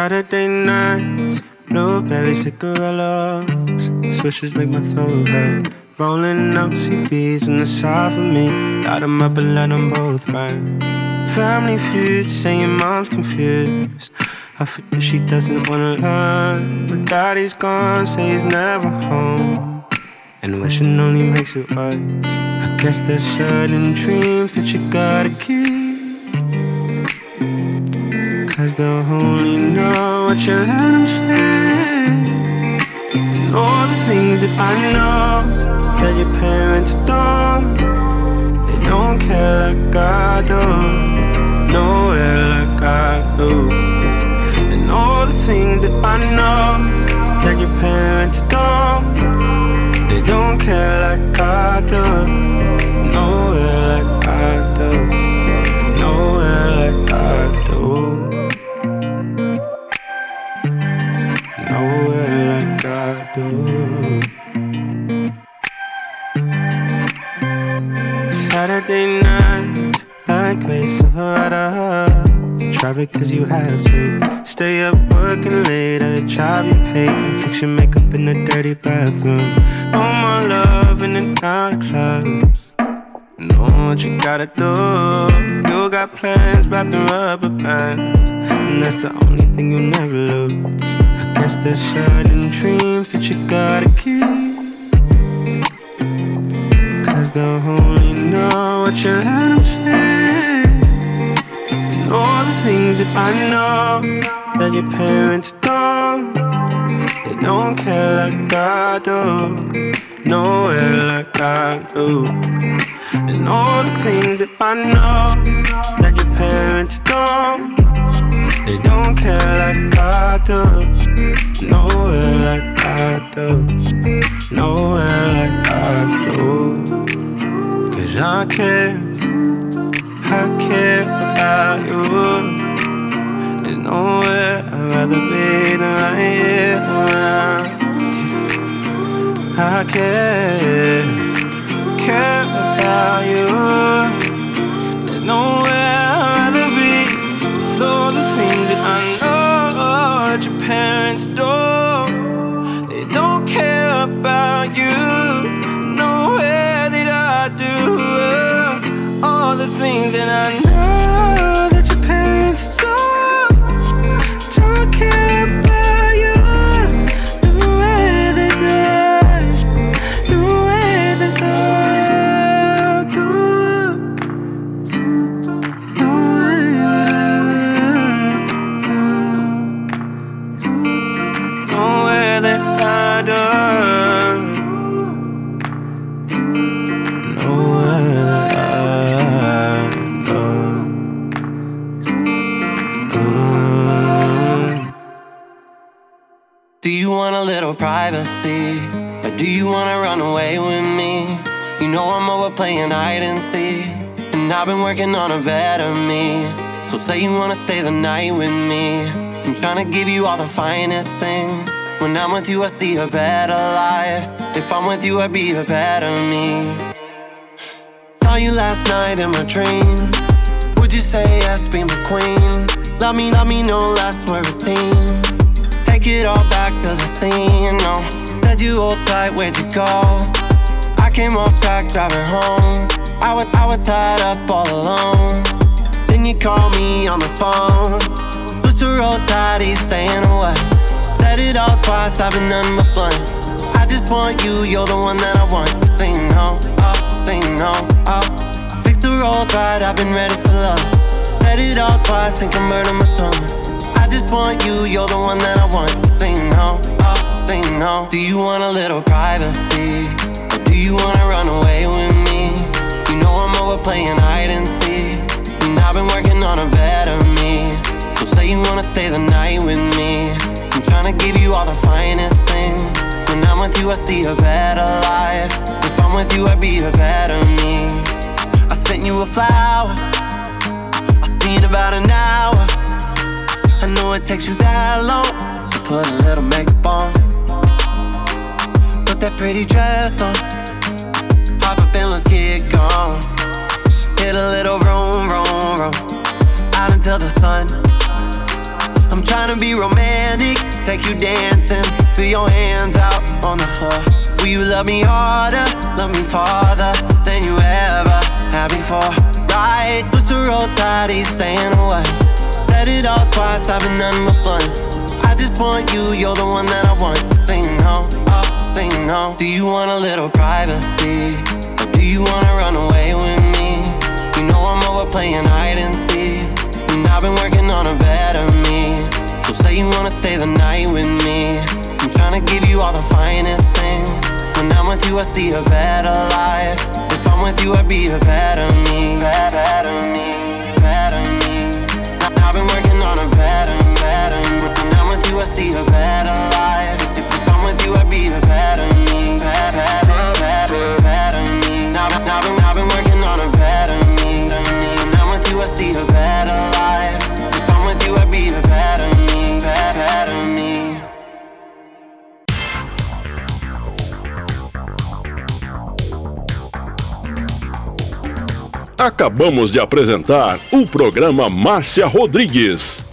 Saturday nights, blueberry cigarillos. Swishes make my throat hurt. Rolling up CBs in the side for me. Light 'em up and let 'em both burn. Family feud, saying mom's confused. I figure she doesn't wanna learn. But daddy's gone, say he's never home. And wishing only makes it worse. I guess there's certain dreams that you gotta keep. Cause they'll only know what you let them say. And all the things that I know that your parents don't. They don't care like I do. Nowhere like I do. And all the things that I know that your parents don't. They don't care like I do. You cause you have to. Stay up working late at a job you hate. And fix your makeup in the dirty bathroom. No more love in the out of clubs. Know what you gotta do. You got plans wrapped in rubber bands. And that's the only thing you'll never lose. I guess there's certain dreams that you gotta keep. Cause they'll only know what you let them say. All the things that I know that your parents don't. They don't care like I do. Nowhere like I do. And all the things that I know that your parents don't. They don't care like I do. Nowhere like I do. Nowhere like I do. Cause I care. I care about you. There's nowhere I'd rather be than right here around you. I care, care about you. There's nowhere I'd rather be all the things that I know that your parents do. They don't care about you. Nowhere that I do. Uh, all the things that I know privacy? Do you wanna run away with me? You know I'm over playing hide and seek. And I've been working on a better me. So say you wanna stay the night with me. I'm trying to give you all the finest things. When I'm with you, I see a better life. If I'm with you, I be a better me. Saw you last night in my dreams. Would you say yes, be my queen? Love me, love me, no less, we're a team. Take it all back to the scene, no. Said you hold tight, where'd you go? I came off track driving home. I was I was tied up all alone. Then you called me on the phone. Switch the road tide, he's staying away. Said it all twice, I've been nothing but blunt. I just want you, you're the one that I want. Sing no, oh, sing no, oh. Fix the roads right, I've been ready for love. Said it all twice and converted my tongue. I just want you, you're the one that I want. Sing no, oh, sing no. Do you want a little privacy? Or do you wanna run away with me? You know I'm over playing hide and seek. And I've been working on a better me. So say you wanna stay the night with me. I'm trying to give you all the finest things. When I'm with you, I see a better life. If I'm with you, I be a better me. I sent you a flower. I seen about an hour. I know it takes you that long put a little makeup on. Put that pretty dress on. Pop up and let's get gone. Hit a little room, room, room. Out until the sun. I'm trying to be romantic. Take you dancing. Feel your hands out on the floor. Will you love me harder? Love me farther than you ever had before. Right, switch the road tide, he's staying away. Said it all twice, I've been nothing but blunt. I just want you, you're the one that I want. Sing no, oh, sing no. Do you want a little privacy? Or do you wanna run away with me? You know I'm over playing hide and seek. And I've been working on a better me. So say you wanna stay the night with me. I'm trying to give you all the finest things. When I'm with you, I see a better life. If I'm with you, I be a better me. Better me, better me. I've been working on a better. I see a better life. If, I'm with you, I be a better me. Better, better, better me. I've, I've been, I've been working on a better me. When I'm with you, I see a better life. If I'm with you, I be a better me. Better, better me. Acabamos de apresentar o programa Márcia Rodrigues.